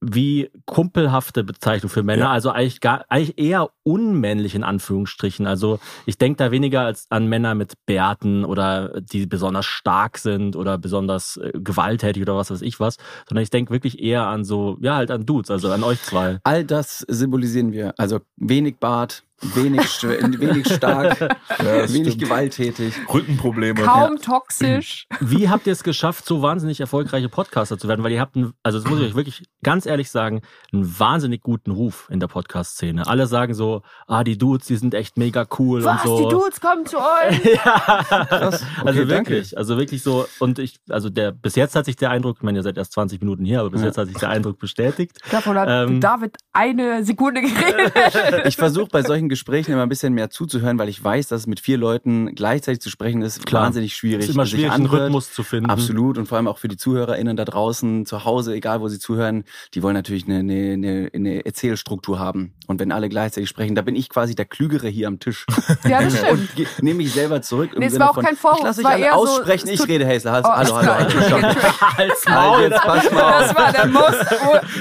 wie kumpelhafte Bezeichnung für Männer, Ja. also eigentlich gar eigentlich eher unmännlich in Anführungsstrichen. Also ich denke da weniger als an Männer mit Bärten oder die besonders stark sind oder besonders äh, gewalttätig oder was weiß ich was, sondern ich denke wirklich eher an so, ja halt an Dudes, also an euch zwei. All das symbolisieren wir. Also wenig Bart, wenig, wenig stark, [laughs] Ja, wenig stimmt. gewalttätig. Rückenprobleme. Kaum toxisch. [clears throat] Wie habt ihr es geschafft, so wahnsinnig erfolgreiche Podcaster zu werden? Weil ihr habt, einen, also das muss ich euch wirklich ganz ehrlich sagen, einen wahnsinnig guten Ruf in der Podcast-Szene. Alle sagen so, ah, die Dudes, die sind echt mega cool Was, und so. die Dudes kommen zu euch. [laughs] ja, Krass. Okay, also danke. wirklich, also wirklich so. Und ich, also der, bis jetzt hat sich der Eindruck, ich meine, ihr seid erst 20 Minuten hier, aber bis Ja. jetzt hat sich der Eindruck bestätigt. Davon hat Ähm. David eine Sekunde geredet. [laughs] Ich versuche bei solchen Gesprächen immer ein bisschen mehr zuzuhören, weil ich weiß, dass es mit vier Leuten gleichzeitig zu sprechen ist Klar. wahnsinnig schwierig. Es ist immer sich schwierig, einen. Rhythmus zu finden. Absolut und vor allem auch für die ZuhörerInnen da draußen, zu Hause, egal wo sie zuhören, die wollen natürlich eine, eine, eine, eine Erzählstruktur haben. Und wenn alle gleichzeitig sprechen, da bin ich quasi der Klügere hier am Tisch. [laughs] ja, das stimmt. Und nehme mich selber zurück. im Nee, es Sinne war auch von, kein Vorwurf, Ich lasse war alle eher so, aussprechen, es ich rede Hazel. Hallo, Oh, hallo, alles hallo, hallo. [laughs] Halt's Also Maul. jetzt pass mal Das auf. war der most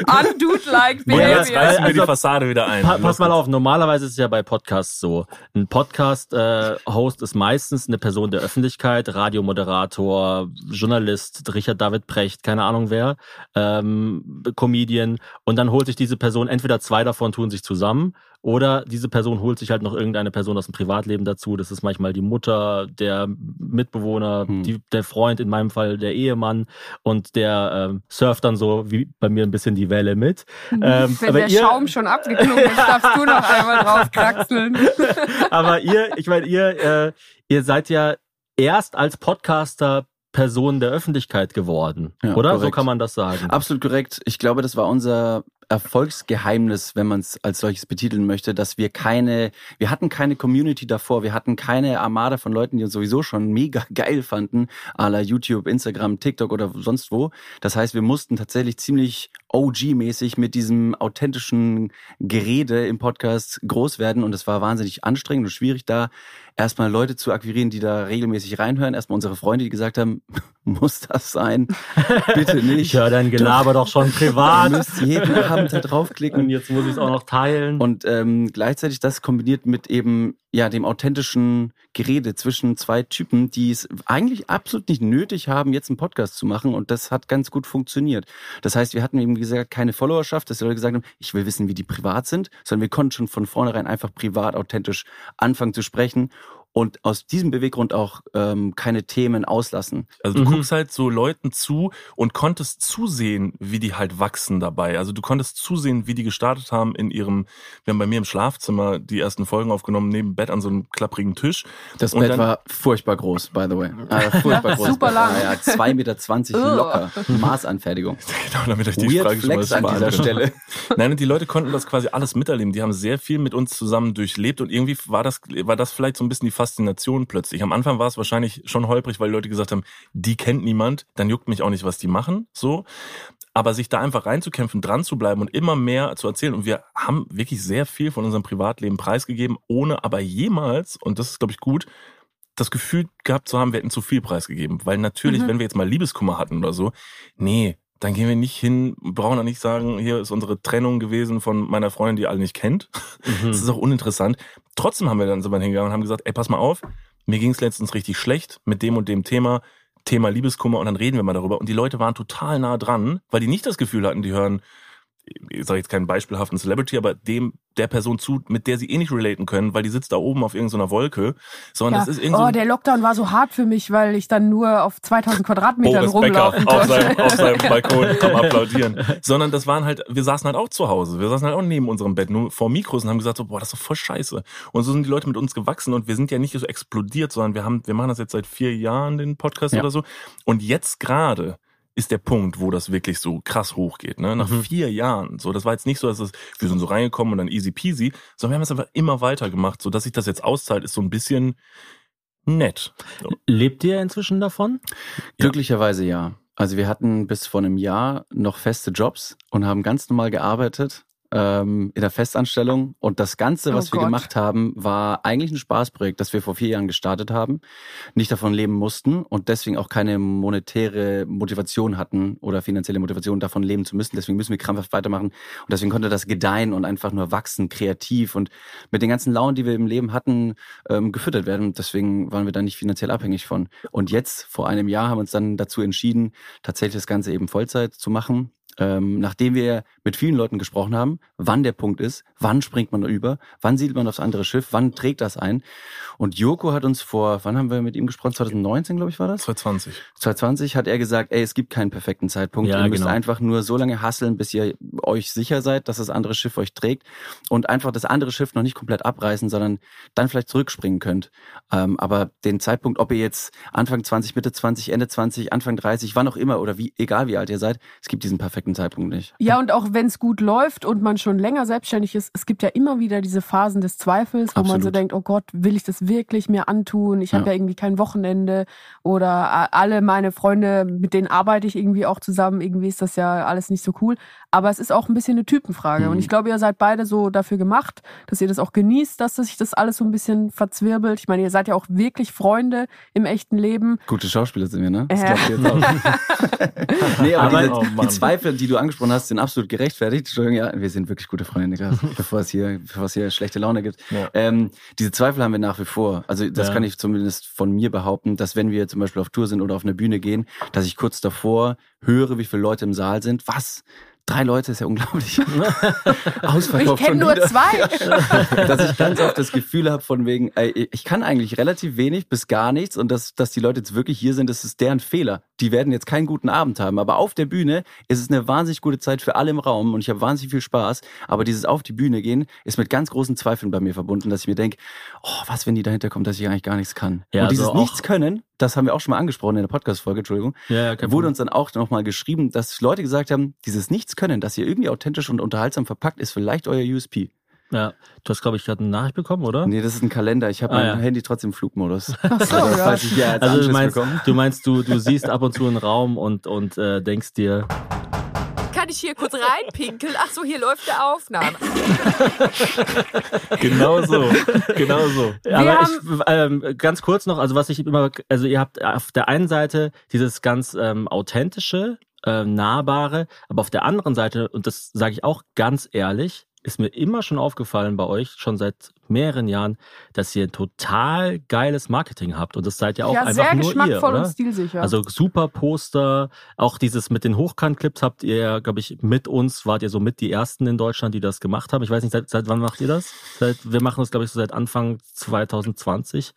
undude-like Und jetzt behavior. reißen wir die Fassade wieder ein. Pa pass mal auf, normalerweise ist es ja bei Podcasts so. Ein Podcast-Host ist meistens eine Person der Öffentlichkeit, Radiomoderator, Journalist, Richard David Precht, keine Ahnung wer, ähm, Comedian. Und dann holt sich diese Person, entweder zwei davon tun sich zusammen oder diese Person holt sich halt noch irgendeine Person aus dem Privatleben dazu. Das ist manchmal die Mutter, der Mitbewohner, Hm. die, der Freund, in meinem Fall der Ehemann. Und der ähm, surft dann so wie bei mir ein bisschen die Welle mit. [laughs] Ähm, Wenn aber der ihr- Schaum schon abgeklungen ist, darfst du noch einmal drauf kraxeln. [laughs] Aber ihr, ich meine, ihr, äh, ihr seid ja erst als Podcaster Person der Öffentlichkeit geworden, Ja, oder? So korrekt. kann man das sagen. Absolut korrekt. Ich glaube, das war unser Erfolgsgeheimnis, wenn man es als solches betiteln möchte, dass wir keine, wir hatten keine Community davor, wir hatten keine Armada von Leuten, die uns sowieso schon mega [laughs] geil fanden, à la YouTube, Instagram, TikTok oder sonst wo. Das heißt, wir mussten tatsächlich ziemlich OG-mäßig mit diesem authentischen Gerede im Podcast groß werden und es war wahnsinnig anstrengend und schwierig da erstmal Leute zu akquirieren, die da regelmäßig reinhören. Erstmal unsere Freunde, die gesagt haben, [laughs] muss das sein? [laughs] Bitte nicht. Ich höre dein Gelaber doch schon Ihr privat. müsst jeden Abend da Und draufklicken. jetzt muss ich es auch noch teilen. Und ähm, gleichzeitig das kombiniert mit eben ja dem authentischen Gerede zwischen zwei Typen, die es eigentlich absolut nicht nötig haben, jetzt einen Podcast zu machen. Und das hat ganz gut funktioniert. Das heißt, wir hatten eben gesagt keine Followerschaft, dass die Leute gesagt haben, ich will wissen, wie die privat sind, sondern wir konnten schon von vornherein einfach privat authentisch anfangen zu sprechen und aus diesem Beweggrund auch ähm, keine Themen auslassen. Also du Mhm. guckst halt so Leuten zu und konntest zusehen, wie die halt wachsen dabei. Also du konntest zusehen, wie die gestartet haben in ihrem, wir haben bei mir im Schlafzimmer die ersten Folgen aufgenommen, neben Bett an so einem klapprigen Tisch. Das Und Bett war furchtbar groß, by the way. Äh, [laughs] furchtbar groß. Super lang. Ja, ja, 2,20 Meter locker. Maßanfertigung. [laughs] Genau, damit euch die Weird Frage schon mal Flex an dieser. Stelle. [laughs] Nein, und die Leute konnten das quasi alles miterleben. Die haben sehr viel mit uns zusammen durchlebt und irgendwie war das, war das vielleicht so ein bisschen die Faszination plötzlich. Am Anfang war es wahrscheinlich schon holprig, weil Leute gesagt haben, die kennt niemand, dann juckt mich auch nicht, was die machen, so. Aber sich da einfach reinzukämpfen, dran zu bleiben und immer mehr zu erzählen. Und wir haben wirklich sehr viel von unserem Privatleben preisgegeben, ohne aber jemals, und das ist, glaube ich, gut, das Gefühl gehabt zu haben, wir hätten zu viel preisgegeben. Weil natürlich, Mhm. wenn wir jetzt mal Liebeskummer hatten oder so, nee, dann gehen wir nicht hin, brauchen dann nicht sagen, hier ist unsere Trennung gewesen von meiner Freundin, die ihr alle nicht kennt. Mhm. Das ist auch uninteressant. Trotzdem haben wir dann so mal hingegangen und haben gesagt, ey, pass mal auf, mir ging es letztens richtig schlecht mit dem und dem Thema, Thema Liebeskummer und dann reden wir mal darüber. Und die Leute waren total nah dran, weil die nicht das Gefühl hatten, die hören ich sage jetzt keinen beispielhaften Celebrity, aber dem der Person zu, mit der sie eh nicht relaten können, weil die sitzt da oben auf irgendeiner Wolke, sondern Ja. das ist irgendwie Oh, der Lockdown war so hart für mich, weil ich dann nur auf 2000 Quadratmetern Boris Becker rumlaufen auf durfte. seinem, auf seinem [laughs] Balkon am Applaudieren. Sondern das waren halt, wir saßen halt auch zu Hause. Wir saßen halt auch neben unserem Bett, nur vor Mikros und haben gesagt, so, boah, das ist doch voll scheiße. Und so sind die Leute mit uns gewachsen und wir sind ja nicht so explodiert, sondern wir haben, wir machen das jetzt seit vier Jahren, den Podcast Ja. oder so. Und jetzt gerade ist der Punkt, wo das wirklich so krass hochgeht. Ne? Nach Mhm. vier Jahren. So, das war jetzt nicht so, dass es, wir sind so reingekommen und dann easy peasy, sondern wir haben es einfach immer weiter gemacht. So dass sich das jetzt auszahlt, ist so ein bisschen nett. So. Lebt ihr inzwischen davon? Glücklicherweise ja. Also wir hatten bis vor einem Jahr noch feste Jobs und haben ganz normal gearbeitet ähm, in der Festanstellung. Und das Ganze, Oh was wir Gott. gemacht haben, war eigentlich ein Spaßprojekt, das wir vor vier Jahren gestartet haben, nicht davon leben mussten und deswegen auch keine monetäre Motivation hatten oder finanzielle Motivation davon leben zu müssen. Deswegen müssen wir krampfhaft weitermachen. Und deswegen konnte das gedeihen und einfach nur wachsen, kreativ und mit den ganzen Launen, die wir im Leben hatten, ähm, gefüttert werden. Deswegen waren wir da nicht finanziell abhängig von. Und jetzt, vor einem Jahr, haben wir uns dann dazu entschieden, tatsächlich das Ganze eben Vollzeit zu machen. Ähm, nachdem wir mit vielen Leuten gesprochen haben, wann der Punkt ist, wann springt man über, wann siedelt man aufs andere Schiff, wann trägt das ein. Und Joko hat uns vor, wann haben wir mit ihm gesprochen? 2019, glaube ich, war das? 2020. 2020 hat er gesagt, ey, es gibt keinen perfekten Zeitpunkt. Ja, ihr müsst genau. einfach nur so lange hasseln, bis ihr euch sicher seid, dass das andere Schiff euch trägt und einfach das andere Schiff noch nicht komplett abreißen, sondern dann vielleicht zurückspringen könnt. Ähm, aber den Zeitpunkt, ob ihr jetzt Anfang 20, Mitte 20, Ende 20, Anfang 30, wann auch immer oder wie, egal wie alt ihr seid, es gibt diesen perfekten Zeitpunkt nicht. Ja, und auch wenn es gut läuft und man schon länger selbstständig ist, es gibt ja immer wieder diese Phasen des Zweifels, wo man so Absolut. denkt, oh Gott, will ich das wirklich mir antun? Ich habe Ja. ja irgendwie kein Wochenende oder a- alle meine Freunde, mit denen arbeite ich irgendwie auch zusammen, irgendwie ist das ja alles nicht so cool. Aber es ist auch ein bisschen eine Typenfrage. Mhm. Und ich glaube, ihr seid beide so dafür gemacht, dass ihr das auch genießt, dass sich das alles so ein bisschen verzwirbelt. Ich meine, ihr seid ja auch wirklich Freunde im echten Leben. Gute Schauspieler sind wir, ne? Das Ja. glaubt ihr jetzt auch. [laughs] nee, aber, Aber- diese, oh die Zweifel, die du angesprochen hast, sind absolut gerechtfertigt. Entschuldigung, ja, wir sind wirklich gute Freunde, Niklas, [laughs] bevor es hier, bevor es hier schlechte Laune gibt. Ja. Ähm, diese Zweifel haben wir nach wie vor. Also das Ja. kann ich zumindest von mir behaupten, dass wenn wir zum Beispiel auf Tour sind oder auf einer Bühne gehen, dass ich kurz davor höre, wie viele Leute im Saal sind. Was? Drei Leute ist ja unglaublich. [laughs] Ich Ausverkauft kenne schon nur wieder. zwei. [laughs] dass ich ganz oft das Gefühl habe von wegen, ey, ich kann eigentlich relativ wenig bis gar nichts und dass, dass die Leute jetzt wirklich hier sind, das ist deren Fehler. Die werden jetzt keinen guten Abend haben, aber auf der Bühne ist es eine wahnsinnig gute Zeit für alle im Raum und ich habe wahnsinnig viel Spaß, aber dieses auf die Bühne gehen ist mit ganz großen Zweifeln bei mir verbunden, dass ich mir denke, oh, was, wenn die dahinter kommt, dass ich eigentlich gar nichts kann. Ja, und dieses also Nichts können, das haben wir auch schon mal angesprochen in der Podcast-Folge, Entschuldigung, Ja, ja, wurde uns dann auch nochmal geschrieben, dass Leute gesagt haben, dieses Nichts können, dass ihr irgendwie authentisch und unterhaltsam verpackt, ist vielleicht euer USP. Ja, du hast, glaube ich, gerade eine Nachricht bekommen, oder? Nee, das ist ein Kalender. Ich habe Ah, mein ja. Handy trotzdem im Flugmodus. [laughs] Also, ja. ich als Also du meinst, du meinst, du, du siehst ab und zu einen Raum und, und äh, denkst dir, Kann ich hier kurz reinpinkeln? Ach so, hier läuft der Aufnahme. [laughs] Genau so. Genau so. Aber ich, ähm, ganz kurz noch, also was ich immer, also ihr habt auf der einen Seite dieses ganz ähm, authentische, ähm, nahbare, aber auf der anderen Seite, und das sage ich auch ganz ehrlich, ist mir immer schon aufgefallen bei euch, schon seit mehreren Jahren, dass ihr total geiles Marketing habt. Und das seid ja auch ja, einfach sehr nur ihr, geschmackvoll oder? und stilsicher. Also super Poster, auch dieses mit den Hochkant-Clips habt ihr, glaube ich, mit uns, wart ihr so mit die Ersten in Deutschland, die das gemacht haben. Ich weiß nicht, seit, seit wann macht ihr das? Seit, wir machen das, glaube ich, so seit Anfang 2020.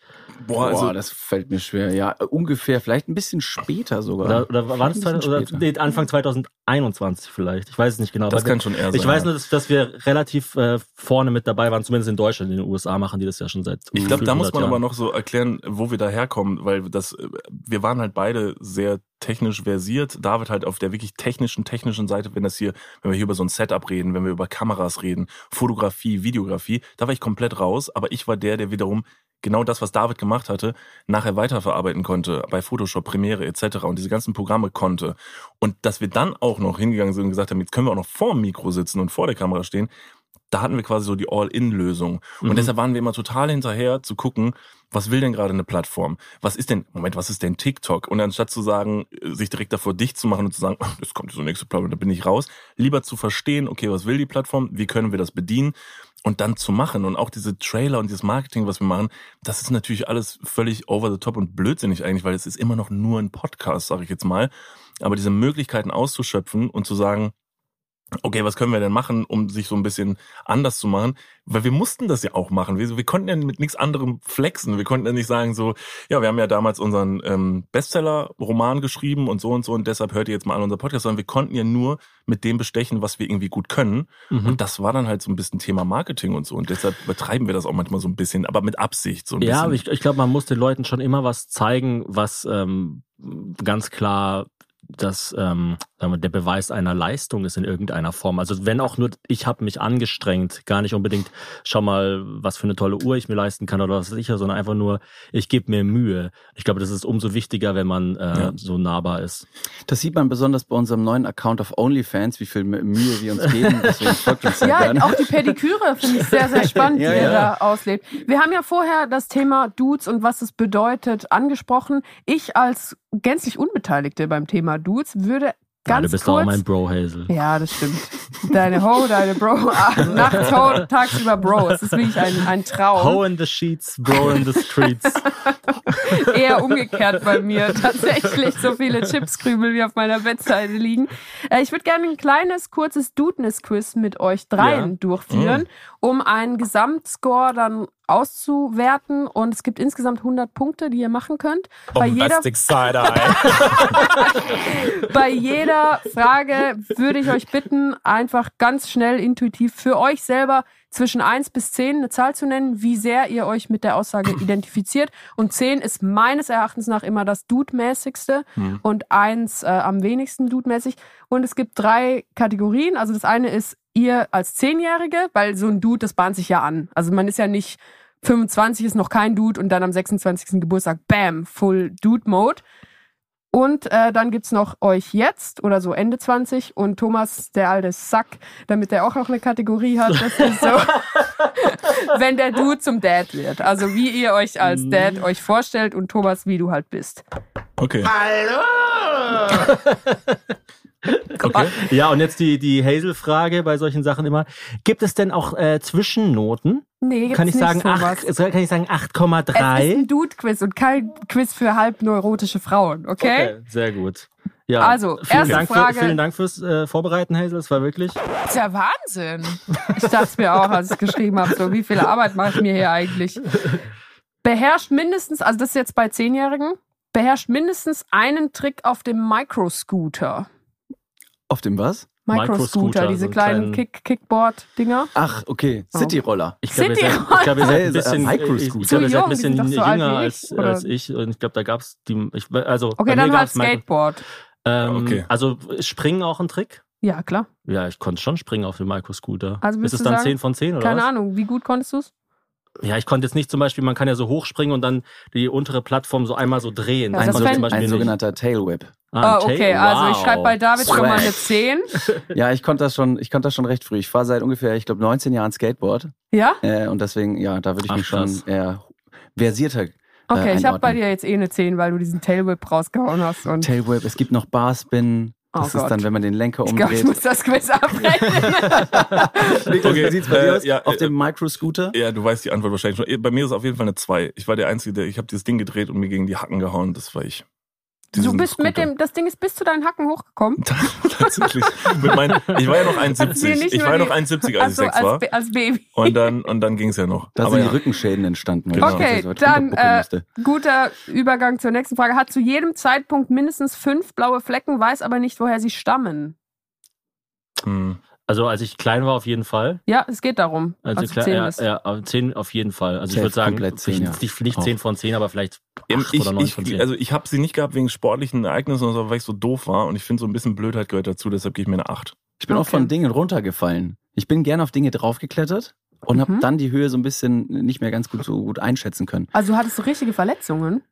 Boah, also Boah, das fällt mir schwer. Ja, äh, ungefähr, vielleicht ein bisschen später sogar. Oder, oder war das Vielleicht ein 2000, bisschen oder, nee, Anfang 2021 vielleicht? Ich weiß es nicht genau. das kann schon eher sein. ich weiß nur, dass, dass wir relativ äh, vorne mit dabei waren, zumindest in Deutschland. In den USA machen die das ja schon seit Ich glaube, da muss 500 man aber Jahren. noch so erklären, wo wir da herkommen, weil das, äh, wir waren halt beide sehr technisch versiert. David halt auf der wirklich technischen, technischen Seite, wenn das hier, wenn wir hier über so ein Setup reden, wenn wir über Kameras reden, Fotografie, Videografie, da war ich komplett raus, aber ich war der, der wiederum genau das, was David gemacht hatte, nachher weiterverarbeiten konnte, bei Photoshop, Premiere etc. und diese ganzen Programme konnte. Und dass wir dann auch noch hingegangen sind und gesagt haben, jetzt können wir auch noch vor dem Mikro sitzen und vor der Kamera stehen, da hatten wir quasi so die All-In-Lösung. Und Mhm. deshalb waren wir immer total hinterher zu gucken, was will denn gerade eine Plattform? Was ist denn, Moment, was ist denn TikTok? Und anstatt zu sagen, sich direkt davor dicht zu machen und zu sagen, [laughs] das kommt so nächste Plattform, da bin ich raus, lieber zu verstehen, okay, was will die Plattform? Wie können wir das bedienen? Und dann zu machen. Und auch diese Trailer und dieses Marketing, was wir machen, das ist natürlich alles völlig over the top und blödsinnig eigentlich, weil es ist immer noch nur ein Podcast, sage ich jetzt mal. Aber diese Möglichkeiten auszuschöpfen und zu sagen, okay, was können wir denn machen, um sich so ein bisschen anders zu machen? Weil wir mussten das ja auch machen. Wir, wir konnten ja mit nichts anderem flexen. Wir konnten ja nicht sagen so, ja, wir haben ja damals unseren ähm, Bestseller-Roman geschrieben und so und so und deshalb hört ihr jetzt mal an unser Podcast, sondern wir konnten ja nur mit dem bestechen, was wir irgendwie gut können. Mhm. Und das war dann halt so ein bisschen Thema Marketing und so. Und deshalb betreiben wir das auch manchmal so ein bisschen, aber mit Absicht so ein Ja, aber bisschen. ich, ich glaube, man muss den Leuten schon immer was zeigen, was ähm, ganz klar das ähm, sagen wir, der Beweis einer Leistung ist in irgendeiner Form. Also wenn auch nur ich habe mich angestrengt, gar nicht unbedingt schau mal, was für eine tolle Uhr ich mir leisten kann oder was weiß ich, sondern einfach nur ich gebe mir Mühe. Ich glaube, das ist umso wichtiger, wenn man äh, Ja. so nahbar ist. Das sieht man besonders bei unserem neuen Account auf OnlyFans, wie viel Mühe wir uns geben. Deswegen folgt uns Ja, gerne. auch die Pediküre finde ich sehr, sehr spannend, [laughs] Ja, die ihr ja. da auslebt. Wir haben ja vorher das Thema Dudes und was es bedeutet angesprochen. Ich als gänzlich Unbeteiligte beim Thema Dudes würde ja, ganz du bist kurz... auch mein Bro Hazel. Ja, das stimmt. Deine Ho, deine Bro. Ah, Nachts Ho, tagsüber Bro. Es ist wirklich ein, ein Traum. Ho in the sheets, bro in the streets. [laughs] Eher umgekehrt bei mir. Tatsächlich so viele Chipskrümel wie auf meiner Bettseite liegen. Äh, ich würde gerne ein kleines, kurzes Dudeness-Quiz mit euch dreien Ja. durchführen, um einen Gesamtscore dann auszuwerten. Und es gibt insgesamt 100 Punkte, die ihr machen könnt. Bei jeder, [laughs] bei jeder Frage würde ich euch bitten, einfach ganz schnell, intuitiv für euch selber zwischen 1 bis 10 eine Zahl zu nennen, wie sehr ihr euch mit der Aussage [clears throat] identifiziert. Und 10 ist meines Erachtens nach immer das Dude-mäßigste Hm. und 1 äh, am wenigsten Dude-mäßig. Und es gibt drei Kategorien. Also das eine ist ihr als Zehnjährige, weil so ein Dude, das bahnt sich ja an. Also man ist ja nicht 25 ist noch kein Dude und dann am 26. Geburtstag, bam, Full Dude Mode. Und äh, dann gibt's noch euch jetzt oder so Ende 20 und Thomas, der alte Sack, damit der auch noch eine Kategorie hat. Das ist so, [laughs] wenn der Dude zum Dad wird. Also wie ihr euch als Dad euch vorstellt und Thomas, wie du halt bist. Okay. [laughs] Okay. Ja, und jetzt die, die Hazel-Frage bei solchen Sachen immer. Gibt es denn auch äh, Zwischennoten? Nee, gibt's Kann ich nicht, sagen, acht, äh, kann ich sagen Es ist 8,3? ein Dude-Quiz und kein Quiz für halbneurotische Frauen, okay? Sehr gut. Ja, Also, vielen erste Dank Frage. Für, vielen Dank fürs äh, Vorbereiten, Hazel. Es war wirklich. Das ist ja Wahnsinn. Ich dachte mir auch, als ich geschrieben habe, so wie viel Arbeit mache ich mir hier eigentlich? Beherrscht mindestens, also das ist jetzt bei Zehnjährigen, beherrscht mindestens einen Trick auf dem Microscooter. Auf dem was? Microscooter, diese so einen kleinen kleinen- Kick Kickboard-Dinger. Ach, okay. Cityroller. Ich glaube, ihr seid, City- ich glaub, ihr seid ein bisschen, ich, Microscooter. ich glaub, ihr seid ein bisschen so jünger wie als, ich, als ich. Und ich glaube, da gab's die. Ich, also, Okay, mir dann halt gab's Micro- Skateboard. Ähm, Okay. Also ist Springen auch ein Trick? Ja, klar. Ja, ich konnte schon springen auf dem Microscooter. Also ist es du dann sagen, 10 von 10 oder Keine was? Ahnung, wie gut konntest du's? Ja, ich konnte jetzt nicht zum Beispiel, man kann ja so hochspringen und dann die untere Plattform so einmal so drehen. Ja, Das das ich fänd- zum Beispiel Ein sogenannter Tailwhip. Ah, Ah, ein okay, Tail- also ich wow. schreibe bei David schon mal eine 10. [laughs] Ja, ich konnte das schon, ich konnte das schon recht früh. Ich fahre seit ungefähr, ich glaube, 19 Jahren Skateboard. Ja? Äh, und deswegen, ja, da würde ich Ach, mich schon eher versierter. Okay, äh, ich habe bei einordnen. dir jetzt eh eine 10, weil du diesen Tailwhip rausgehauen hast. Und Tailwhip, es gibt noch Barspin. Das Oh ist dann, Gott. wenn man den Lenker ich glaube, ich umdreht. muss das Quiz abbrechen. [laughs] Niklas, Okay, wie sieht's bei dir äh, aus? ja, Auf äh, dem Microscooter? Ja, du weißt die Antwort wahrscheinlich schon. Bei mir ist es auf jeden Fall eine 2. Ich war der Einzige, der, ich habe dieses Ding gedreht und mir gegen die Hacken gehauen. Das war ich. Du bist mit dem, das Ding ist bis zu deinen Hacken hochgekommen. [laughs] Tatsächlich. Mit meinen, ich war ja noch Kannst du dir 1,70. nicht Ich nur war ja noch 1,70, als ich 6 war. als, als Baby. Und dann, und dann ging's ja noch. Da Aber sind ja. die Rückenschäden entstanden. Genau. Okay, weit dann äh, guter Übergang zur nächsten Frage. Hat zu jedem Zeitpunkt mindestens fünf blaue Flecken, weiß aber nicht, woher sie stammen. Hm. Also als ich klein war, auf jeden Fall. Ja, es geht darum, Also als du klar, zehn ja, bist. ja, 10 auf jeden Fall. Also ich würde sagen, komplett 10, nicht, ja. nicht, nicht Auch. 10 von 10, aber vielleicht 8 Eben, Ich, oder 9 von ich, 10. also ich habe sie nicht gehabt wegen sportlichen Ereignissen, sondern weil ich so doof war. Und ich finde, so ein bisschen Blödheit gehört dazu, deshalb gebe ich mir eine 8. Ich bin auch Okay. von Dingen runtergefallen. Ich bin gern auf Dinge draufgeklettert und habe Mhm. dann die Höhe so ein bisschen nicht mehr ganz gut so gut einschätzen können. Also hattest du richtige Verletzungen?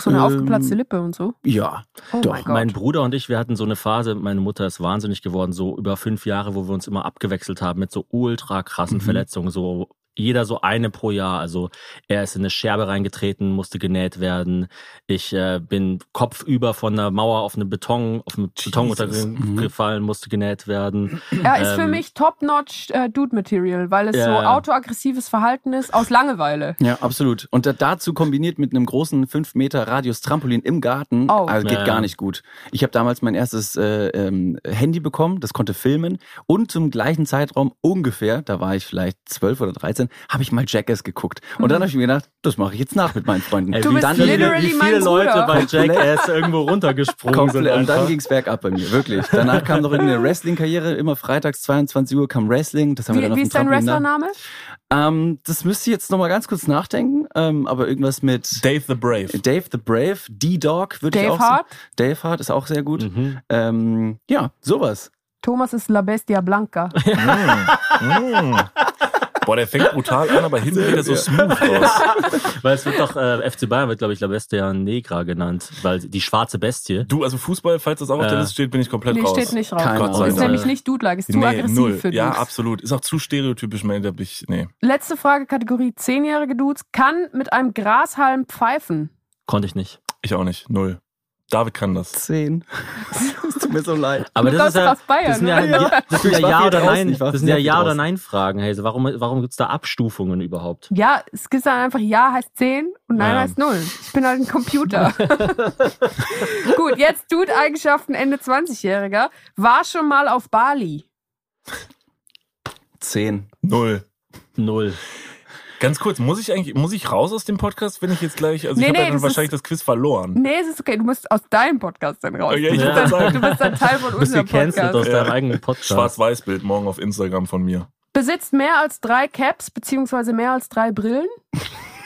So eine Ähm, aufgeplatzte Lippe und so? Ja, Oh doch, mein Gott. Mein Bruder und ich, wir hatten so eine Phase, meine Mutter ist wahnsinnig geworden, so über fünf Jahre, wo wir uns immer abgewechselt haben mit so ultra krassen Mhm. Verletzungen, so jeder so eine pro Jahr. Also er ist in eine Scherbe reingetreten, musste genäht werden. Ich äh, bin kopfüber von einer Mauer auf eine Beton, auf einen Beton Mhm. gefallen, musste genäht werden. Er ist für Ähm, mich Top-Notch äh, Dude-Material, weil es so Ja. autoaggressives Verhalten ist aus Langeweile. Ja, absolut. Und da- dazu kombiniert mit einem großen 5 Meter Radius Trampolin im Garten, Oh. also geht Ja, gar nicht gut. Ich habe damals mein erstes äh, ähm, Handy bekommen, das konnte filmen und zum gleichen Zeitraum ungefähr, da war ich vielleicht 12 oder 13, habe ich mal Jackass geguckt. Und dann habe ich mir gedacht, das mache ich jetzt nach mit meinen Freunden. Ey, Du wie bist dann viele, literally wie mein viele Leute Bruder. bei Komplett. Jackass [laughs] [laughs] irgendwo runtergesprungen sind. Komplett. Und dann einfach. ging's bergab bei mir, wirklich. Danach kam noch irgendeine Wrestling-Karriere, immer freitags 22 Uhr kam Wrestling. Das haben wir Wie, dann auf wie ist dein da. Wrestlername? Ähm, das müsste ich jetzt nochmal ganz kurz nachdenken, ähm, aber irgendwas mit Dave the Brave. Dave the Brave, D-Dog würde ich Dave auch Hart? sagen. Dave Hart ist auch sehr gut. Mhm. Ähm, ja, sowas. Thomas ist La Bestia Blanca. [laughs] Mm. Boah, der fängt brutal an, aber hinten geht er so smooth [laughs] raus. Weil es wird doch, äh, FC Bayern wird, glaube ich, La Bestia Negra genannt, weil die schwarze Bestie. Du, also Fußball, falls das auch auf der Ja. Liste steht, bin ich komplett Nee, raus. steht nicht drauf. Keine Gott sei ist Dank. nämlich nicht Dude-like, ist zu nee, aggressiv null. für Ja, Dudes. absolut. Ist auch zu stereotypisch, man, da bin ich, nee. Letzte Frage, Kategorie 10-jährige Dudes. Kann mit einem Grashalm pfeifen? Konnte ich nicht. Ich auch nicht. Null. David kann das. Zehn. [laughs] es tut mir so leid. Aber das ist ja, Bayern, das sind ja, oder? ja, das sind ja Ja oder Nein, das sind ja Ja oder. Nein Fragen. Hey, warum, warum gibt's da Abstufungen überhaupt? Ja, es gibt dann einfach Ja heißt 10 und Nein Ja. heißt 0. Ich bin halt ein Computer. [laughs] Gut, jetzt Dude-Eigenschaften Ende 20-Jähriger. War schon mal auf Bali. Zehn. Null. Null. Ganz kurz, muss ich eigentlich, muss ich raus aus dem Podcast, wenn ich jetzt gleich, also Nee, ich habe nee, ja dann wahrscheinlich das Quiz verloren. Nee, es ist okay. Du musst aus deinem Podcast dann raus. Okay, ich du, bist sagen. dann, du bist dann Teil von Du bist unserem aus Podcast. Ja. deinem eigenen Podcast. Schwarz-Weiß-Bild morgen auf Instagram von mir. Besitzt mehr als drei Caps beziehungsweise mehr als drei Brillen.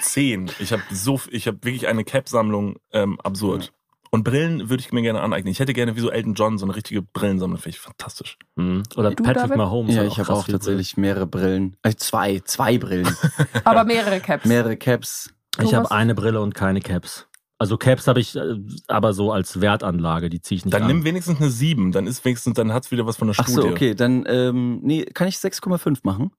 Zehn. Ich habe so, ich habe wirklich eine Cap-Sammlung, ähm, absurd. Und Brillen würde ich mir gerne aneignen. Ich hätte gerne wie so Elton John so eine richtige Brillensammlung. Finde ich fantastisch. Mhm. Oder Du, Patrick David? Mahomes. Ja, hat ich habe auch tatsächlich mehrere Brillen. Äh, zwei, zwei Brillen. [laughs] Aber mehrere Caps. mehrere Caps. Ich habe eine Brille und keine Caps. Also Caps habe ich äh, aber so als Wertanlage, die ziehe ich nicht Dann an. nimm wenigstens eine sieben. Dann ist wenigstens, dann hat's wieder was von der Ach Studie. so, okay, dann ähm, nee, kann ich 6,5 machen?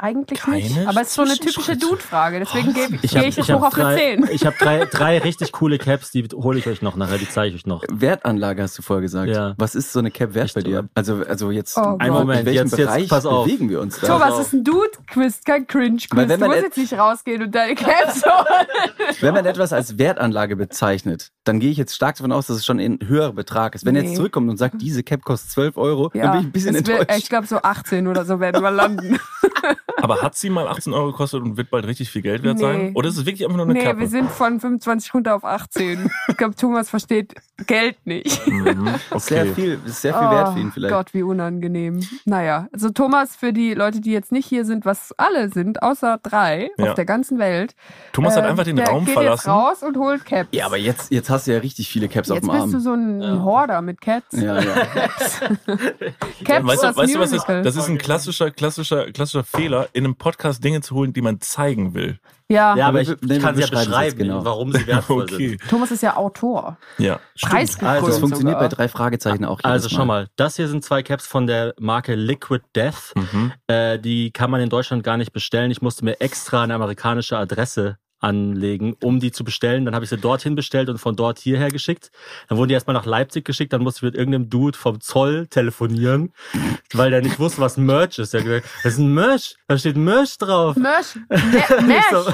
Eigentlich Keine nicht. Aber es ist so eine typische. Dude-Frage. Desegen gehe ich geh habe ich jetzt hoch auf eine drei, 10. [laughs] ich hab drei, drei richtig coole Caps, die hole ich euch noch nachher, die zeige ich euch noch. Wertanlage hast du vorher gesagt. Ja. Was ist so eine Cap wert Ich bei dir? Also, also jetzt, Oh in Gott. Moment, welchem jetzt- jetzt Bereich pass auf. bewegen wir uns da? Thomas ist ein Dude-Quiz, kein Cringe-Quiz. Du wenn man musst et- jetzt nicht rausgehen und deine Caps [laughs] holen. Wenn man etwas als Wertanlage bezeichnet, dann gehe ich jetzt stark davon aus, dass es schon ein höherer Betrag ist. Wenn er Nee. jetzt zurückkommt und sagt, diese Cap kostet 12 Euro, dann bin ich ein bisschen es wird- enttäuscht. Ich glaube, so 18 oder so werden wir landen. [laughs] Aber hat sie mal 18 Euro gekostet und wird bald richtig viel Geld wert Nee. sein? Oder ist es wirklich einfach nur eine nee, Kappe? wir sind von 25 runter auf 18. Ich glaube, Thomas versteht Geld nicht. Mhm, Sehr okay. viel, ist sehr viel wert für ihn Oh vielleicht. Gott, wie unangenehm. Naja, also Thomas, für die Leute, die jetzt nicht hier sind, was alle sind, außer drei Ja. auf der ganzen Welt. Thomas hat äh, einfach den der Raum geht verlassen. Jetzt raus und holt Caps. Ja, aber jetzt, jetzt hast du ja richtig viele Caps auf jetzt dem bist Arm. du so ein Ja. Horder mit Cats. ja, ja. [laughs] Caps, Weißt du, weißt du was das, Musical. das ist ein klassischer, klassischer, klassischer Fehler, in einem Podcast Dinge zu holen, die man zeigen will. ja. Ja, aber ich, ich kann sie ja beschreiben es genau. warum sie [laughs] wertvoll Okay. sind. Thomas ist ja Autor. Ja. Preisgekrönt Also, das funktioniert sogar. bei drei Fragezeichen auch jedes Also schau mal, das hier sind zwei Caps von der Marke Liquid Death. Mhm. Äh, die kann man in Deutschland gar nicht bestellen. Ich musste mir extra eine amerikanische Adresse anlegen, um die zu bestellen. Dann habe ich sie dorthin bestellt und von dort hierher geschickt. Dann wurden die erstmal nach Leipzig geschickt. Dann musste ich mit irgendeinem Dude vom Zoll telefonieren, weil der nicht wusste, was Merch ist. Der hat gesagt, das ist ein Merch. Da steht Merch drauf. Merch. [laughs] Merch. so,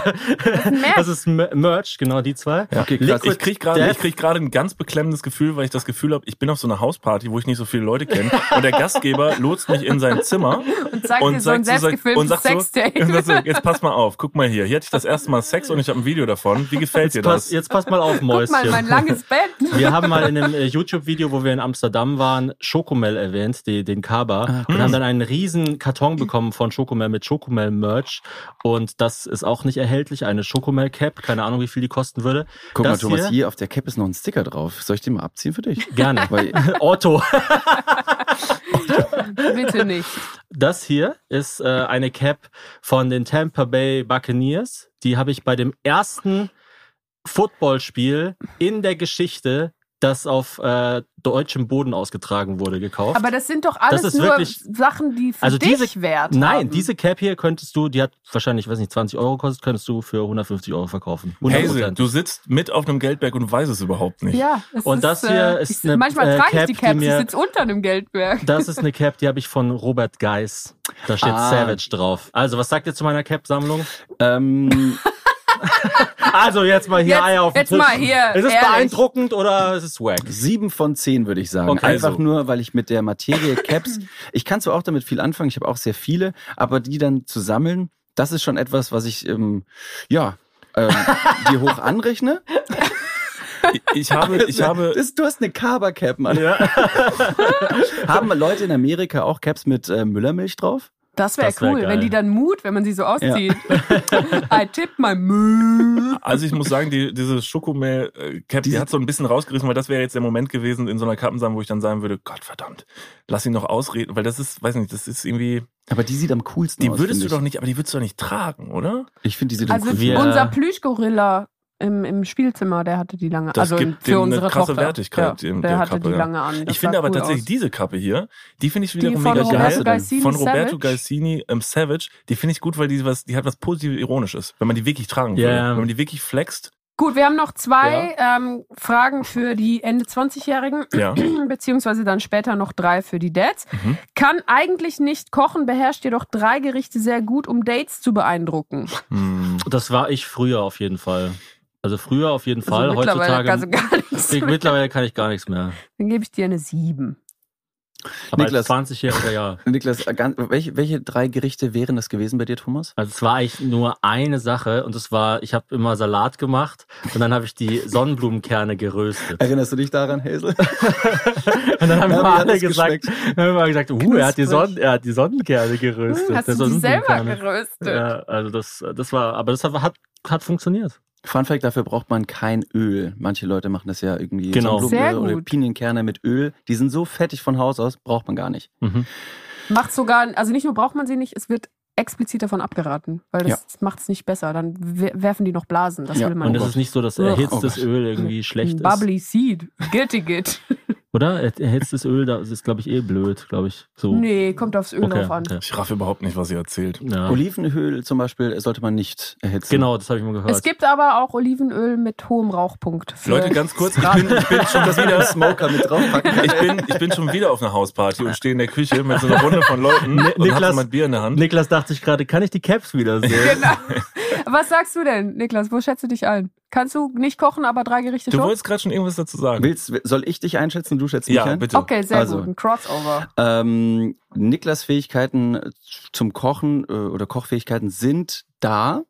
das ist Mer- Merch, genau die zwei. Ja. Okay, krass. Ich krieg gerade, ich krieg gerade ein ganz beklemmendes Gefühl, weil ich das Gefühl habe, ich bin auf so einer Hausparty, wo ich nicht so viele Leute kenne, und der Gastgeber lotst mich in sein Zimmer [laughs] Und sagt dir so ein sagt so, und sagt so, Sextape. und sagt so, [laughs] jetzt pass mal auf, guck mal hier, hier hatte ich das erste Mal Sex und ich habe ein Video davon. Wie gefällt dir Jetzt pass, das? jetzt pass mal auf, Guck mal, Mäuschen. mein langes Bett. [laughs] Wir haben mal in einem äh, YouTube-Video, wo wir in Amsterdam waren, Schokomel erwähnt, die, den Kaba, und haben dann einen riesen Karton bekommen von Schokomel mit Schokomel-Merch. Und das ist auch nicht erhältlich, eine Schokomel-Cap, keine Ahnung, wie viel die kosten würde. Guck mal, das Thomas, hier, hier auf der Cap ist noch ein Sticker drauf. Soll ich den mal abziehen für dich? Gerne. Weil, [laughs] Otto. [laughs] Bitte nicht. Das hier ist äh, eine Cap von den Tampa Bay Buccaneers. Die habe ich bei dem ersten Footballspiel in der Geschichte das auf äh, deutschem Boden ausgetragen wurde, gekauft. Aber das sind doch alles Das ist nur wirklich- Sachen, die für Also dich diese- Wert Nein, haben. diese Cap hier könntest du, die hat wahrscheinlich, weiß nicht, 20 Euro gekostet, könntest du für 150 Euro verkaufen. 100%. Hazel, du sitzt mit auf einem Geldberg und weißt es überhaupt nicht. Ja, es Und ist, das hier äh, ist ich, eine, Manchmal äh, trage ich Cap, die die Caps, ich mir- sitze unter einem Geldberg. Das ist eine Cap, die habe ich von Robert Geis. Da steht Ah. Savage drauf. Also, was sagt ihr zu meiner Cap-Sammlung? Ähm, [laughs] [laughs] Also, jetzt mal hier Jetzt- Eier auf den jetzt Tisch. mal hier, Ist es ehrlich. beeindruckend oder ist es wack? sieben von zehn würde ich sagen. Okay, Einfach so. nur, weil ich mit der Materie Caps, [laughs] ich kann zwar auch damit viel anfangen, ich habe auch sehr viele, aber die dann zu sammeln, das ist schon etwas, was ich ähm, ja ähm, [laughs] dir hoch anrechne. Ich, habe, ich habe, Das, du hast eine Kaba Cap, Mann. [laughs] Haben Leute in Amerika auch Caps mit äh, Müllermilch drauf? Das wäre wär cool, geil. wenn die dann Mut, wenn man sie so auszieht. [laughs] I tip my Müll. also ich muss sagen, die, diese Schokomehl-Cap, die Diese- hat so ein bisschen rausgerissen, weil das wäre jetzt der Moment gewesen in so einer Kappensammlung, wo ich dann sagen würde, Gott verdammt, lass ihn noch ausreden, weil das ist, weiß nicht, das ist irgendwie, Aber die sieht am coolsten die aus. würdest du find doch nicht, aber die würdest du doch nicht tragen, oder? Ich, ich finde, die sieht Also am coolsten Wir- unser Plüschgorilla im, im Spielzimmer, der hatte die lange, Das also gibt für dem unsere eine krasse Tochter. Wertigkeit, Ja, der der hatte Kappe, die ja. lange an. Das ich finde aber cool tatsächlich aus. diese Kappe hier, die finde ich wiederum von mega Roberto geil. Gaisini Von Roberto Savage? Gaisini ähm, Savage, die finde ich gut, weil die was, die hat was positiv ironisches, wenn man die wirklich tragen würde. Ja. Wenn man die wirklich flext, Gut, wir haben noch zwei ähm, Fragen für die Ende 20-Jährigen, ja. [clears throat] beziehungsweise dann später noch drei für die Dads. Mhm. Kann eigentlich nicht kochen, beherrscht jedoch drei Gerichte sehr gut, um Dates zu beeindrucken. Hm. Das war ich früher auf jeden Fall. Also früher auf jeden Fall. Also mittlerweile Heutzutage. kannst du gar [laughs] nichts ich, mehr. mittlerweile kann ich gar nichts mehr. Dann gebe ich dir eine sieben. Aber Niklas. als 20-Jähriger ja. [laughs] Niklas, äh, welche, welche drei Gerichte wären das gewesen bei dir, Thomas? Also es war eigentlich nur eine Sache und das war, ich habe immer Salat gemacht und dann habe ich die Sonnenblumenkerne geröstet. Erinnerst du dich daran, Hazel? [laughs] Und dann haben Ja, hat alle gesagt, haben immer gesagt, uh, er hat die. Sonnen, er hat die Sonnenkerne geröstet. Hm, hast du die selber geröstet? Ja, also das, das war, aber das hat, hat, hat funktioniert. Fun Fact, dafür braucht man kein Öl. Manche Leute machen das ja irgendwie Genau. Sonnenblumenöl Sehr oder. Pinienkerne mit Öl. Die sind so fettig von Haus aus, braucht man gar nicht. Mhm. Macht sogar, also nicht nur braucht man sie nicht, es wird explizit davon abgeraten, weil das macht es nicht besser. Dann we- werfen die noch Blasen. Das Ja, will man Und es nicht. ist nicht so, dass erhitztes Oh. Öl irgendwie schlecht ist. Bubbly Seed. Guilty Git. Oder? Er- Erhitztes Öl, das ist, glaube ich, eh blöd, glaube ich. So. Nee, kommt aufs Öl Okay, drauf an. okay. Ich raff überhaupt nicht, was ihr erzählt. Ja. Olivenöl zum Beispiel sollte man nicht erhitzen. Genau, das habe ich mal gehört. Es gibt aber auch Olivenöl mit hohem Rauchpunkt. Leute, ganz kurz, ich bin, ich bin schon Das [laughs] wieder, Smoker mit draufpacken. [laughs] ich bin, ich bin schon wieder auf einer Hausparty und stehe in der Küche mit so einer Runde von Leuten Ni- und hab Niklas- mein Bier in der Hand. Niklas dachte sich gerade, kann ich die Caps wiedersehen? [laughs] Genau. Was sagst du denn, Niklas? Wo schätzt du dich ein? Kannst du nicht kochen, aber drei Gerichte Du schon? wolltest gerade schon irgendwas dazu sagen. Willst, soll ich dich einschätzen? Du schätzt mich Ja, ein? bitte. Okay, sehr Also. gut. Ein Crossover. Ähm, Niklas Fähigkeiten zum Kochen äh, oder Kochfähigkeiten sind da,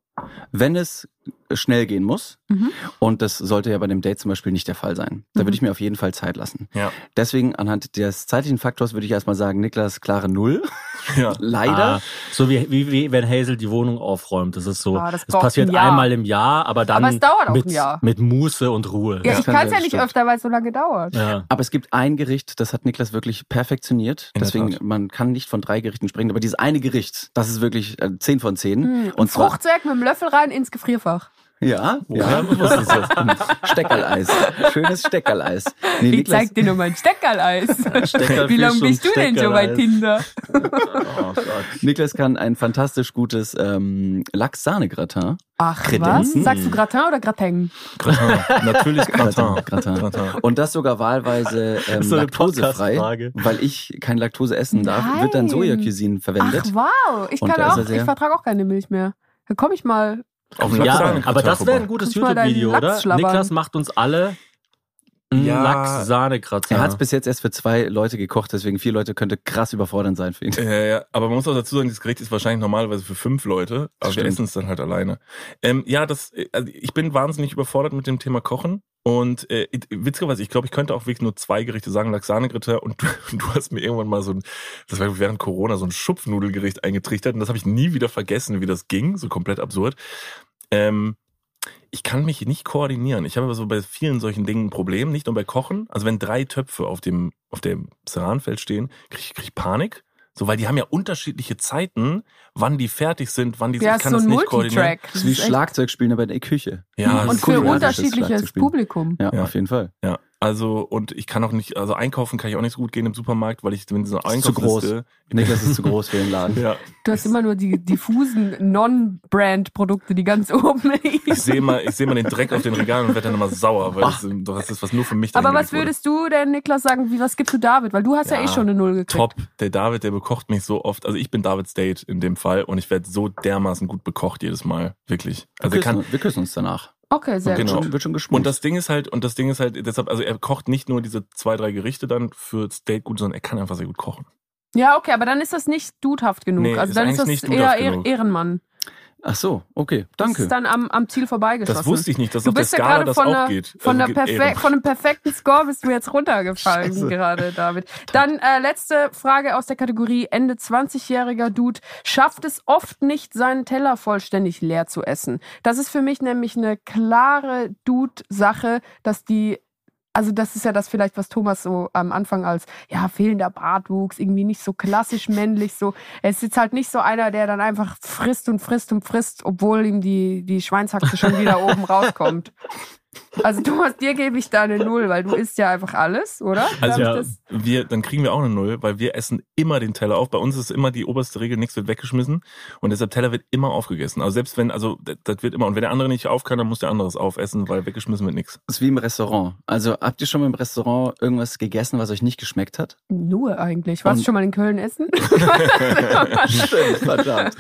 wenn es schnell gehen muss. Mhm. Und das sollte ja bei dem Date zum Beispiel nicht der Fall sein. Da Mhm. würde ich mir auf jeden Fall Zeit lassen. Ja. Deswegen anhand des zeitlichen Faktors würde ich erstmal sagen, Niklas klare Null. [laughs] Ja. Leider. Ah, so wie, wie, wie wenn Hazel die Wohnung aufräumt. Das ist so, Ah, das es braucht passiert ein einmal im Jahr, aber dann Aber es dauert auch mit, ein Jahr. mit Muße und Ruhe. Ja, das ich kann es ja nicht stimmt. öfter, weil es so lange dauert. Ja. Aber es gibt ein Gericht, das hat Niklas wirklich perfektioniert. In Deswegen, man kann nicht von drei Gerichten sprechen, aber dieses eine Gericht, das ist wirklich äh, 10 von 10. Hm, Und zwar, Fruchtsäck mit dem Löffel rein ins Gefrierfach. Ja, Woher ja, das? [laughs] Steckerleis. Schönes Steckerleis. Nee, Ich Niklas, zeig dir nur mein Steckerleis. Steckerfisch Wie lange bist du denn schon bei. Tinder? Oh Gott. Niklas kann ein fantastisch gutes ähm, Lachs-Sahne-Gratin. Ach, was? Kredenzen. Sagst du Gratin oder Gratin? Gratin. Natürlich Gratin. Gratin. Gratin. Und das sogar wahlweise ähm, Das ist so eine laktosefrei, weil ich kein Laktose essen darf, Nein. wird dann Soja-Cuisine verwendet. Ach, wow. Ich Und kann auch, ich vertrage auch keine Milch mehr. Da komme ich mal. Auf dem Ja, aber das wäre ein gutes YouTube-Video, oder? Niklas macht uns alle Ja. Lachs-Sahne-Kratzer. Er hat es bis jetzt erst für zwei Leute gekocht, deswegen vier Leute könnte krass überfordernd sein für ihn. Ja, ja, aber man muss auch dazu sagen, dieses Gericht ist wahrscheinlich normalerweise für fünf Leute, aber wir Stimmt. essen es dann halt alleine. Ähm, ja, das, also ich bin wahnsinnig überfordert mit dem Thema Kochen und äh, witzigerweise, ich glaube, ich könnte auch wirklich nur zwei Gerichte sagen, Laxane-Gritter und [laughs] du, du hast mir irgendwann mal so ein, das war während Corona, so ein Schupfnudelgericht eingetrichtert und das habe ich nie wieder vergessen, wie das ging, so komplett absurd. Ähm, ich kann mich nicht koordinieren. Ich habe aber so bei vielen solchen Dingen ein Problem, nicht nur bei Kochen. Also wenn drei Töpfe auf dem, auf dem Ceranfeld stehen, kriege ich, krieg ich Panik. So, weil die haben ja unterschiedliche Zeiten, wann die fertig sind, wann die Ja, ich kann so das ein nicht koordinieren. Das ist wie ist echt- Schlagzeug spielen aber in der Küche. Ja, das Und ist für cool. unterschiedliches Schlagzeugspielen. Publikum. Ja, Ja. auf jeden Fall. Ja, Also, und ich kann auch nicht, also einkaufen kann ich auch nicht so gut gehen im Supermarkt, weil ich, wenn so eine Ist zu groß. Einkaufsliste. Niklas ist zu groß für den Laden. [laughs] Ja. Du hast immer nur die diffusen Non-Brand-Produkte, die ganz oben liegen. Ich sehe mal, ich sehe mal den Dreck auf den Regalen und werde dann immer sauer, weil das, das ist was nur für mich Aber was hingelegt wurde. würdest du denn, Niklas, sagen? Wie, was gibst du David? Weil du hast ja, Ja, eh schon eine Null gekriegt. Top. Der David, der bekocht mich so oft. Also ich bin Davids Date in dem Fall und ich werde so dermaßen gut bekocht jedes Mal. Wirklich. Also wir, er kann, küssen, wir küssen uns danach. Okay, sehr Genau. gut. Wird schon geschmust. Und das Ding ist halt, und das Ding ist halt, deshalb, also er kocht nicht nur diese zwei, drei Gerichte dann fürs Date gut, sondern er kann einfach sehr gut kochen. Ja, okay, aber dann ist das nicht dudhaft genug. Nee, also ist dann ist das eigentlich nicht eher genug. Ehrenmann. Ach so, okay, Das danke. ist dann am, am Ziel vorbeigeschossen. Das wusste ich nicht, dass Du auf der bist ja Skala gerade das von, auch der, geht. von, Also der perfek von einem perfekten Score bist du jetzt runtergefallen Scheiße. gerade, David. Dann äh, letzte Frage aus der Kategorie Ende 20-jähriger Dude schafft es oft nicht, seinen Teller vollständig leer zu essen. Das ist für mich nämlich eine klare Dude-Sache, dass die also das ist ja das vielleicht, was Thomas so am Anfang als, ja, fehlender Bartwuchs, irgendwie nicht so klassisch männlich, so. Er ist jetzt halt nicht so einer, der dann einfach frisst und frisst und frisst, obwohl ihm die, die Schweinshaxe schon wieder oben [laughs] rauskommt. Also Thomas, dir gebe ich da eine Null, weil du isst ja einfach alles, oder? Also ja. wir, dann kriegen wir auch eine Null, weil wir essen immer den Teller auf. Bei uns ist immer die oberste Regel, nichts wird weggeschmissen und deshalb Teller wird immer aufgegessen. Also selbst wenn, also das, das wird immer und wenn der andere nicht auf kann, dann muss der andere es aufessen, weil weggeschmissen wird nichts. Das ist wie im Restaurant. Also habt ihr schon mal im Restaurant irgendwas gegessen, was euch nicht geschmeckt hat? Nur eigentlich. Warst du schon mal in Köln essen? [laughs] [laughs] Stimmt, verdammt.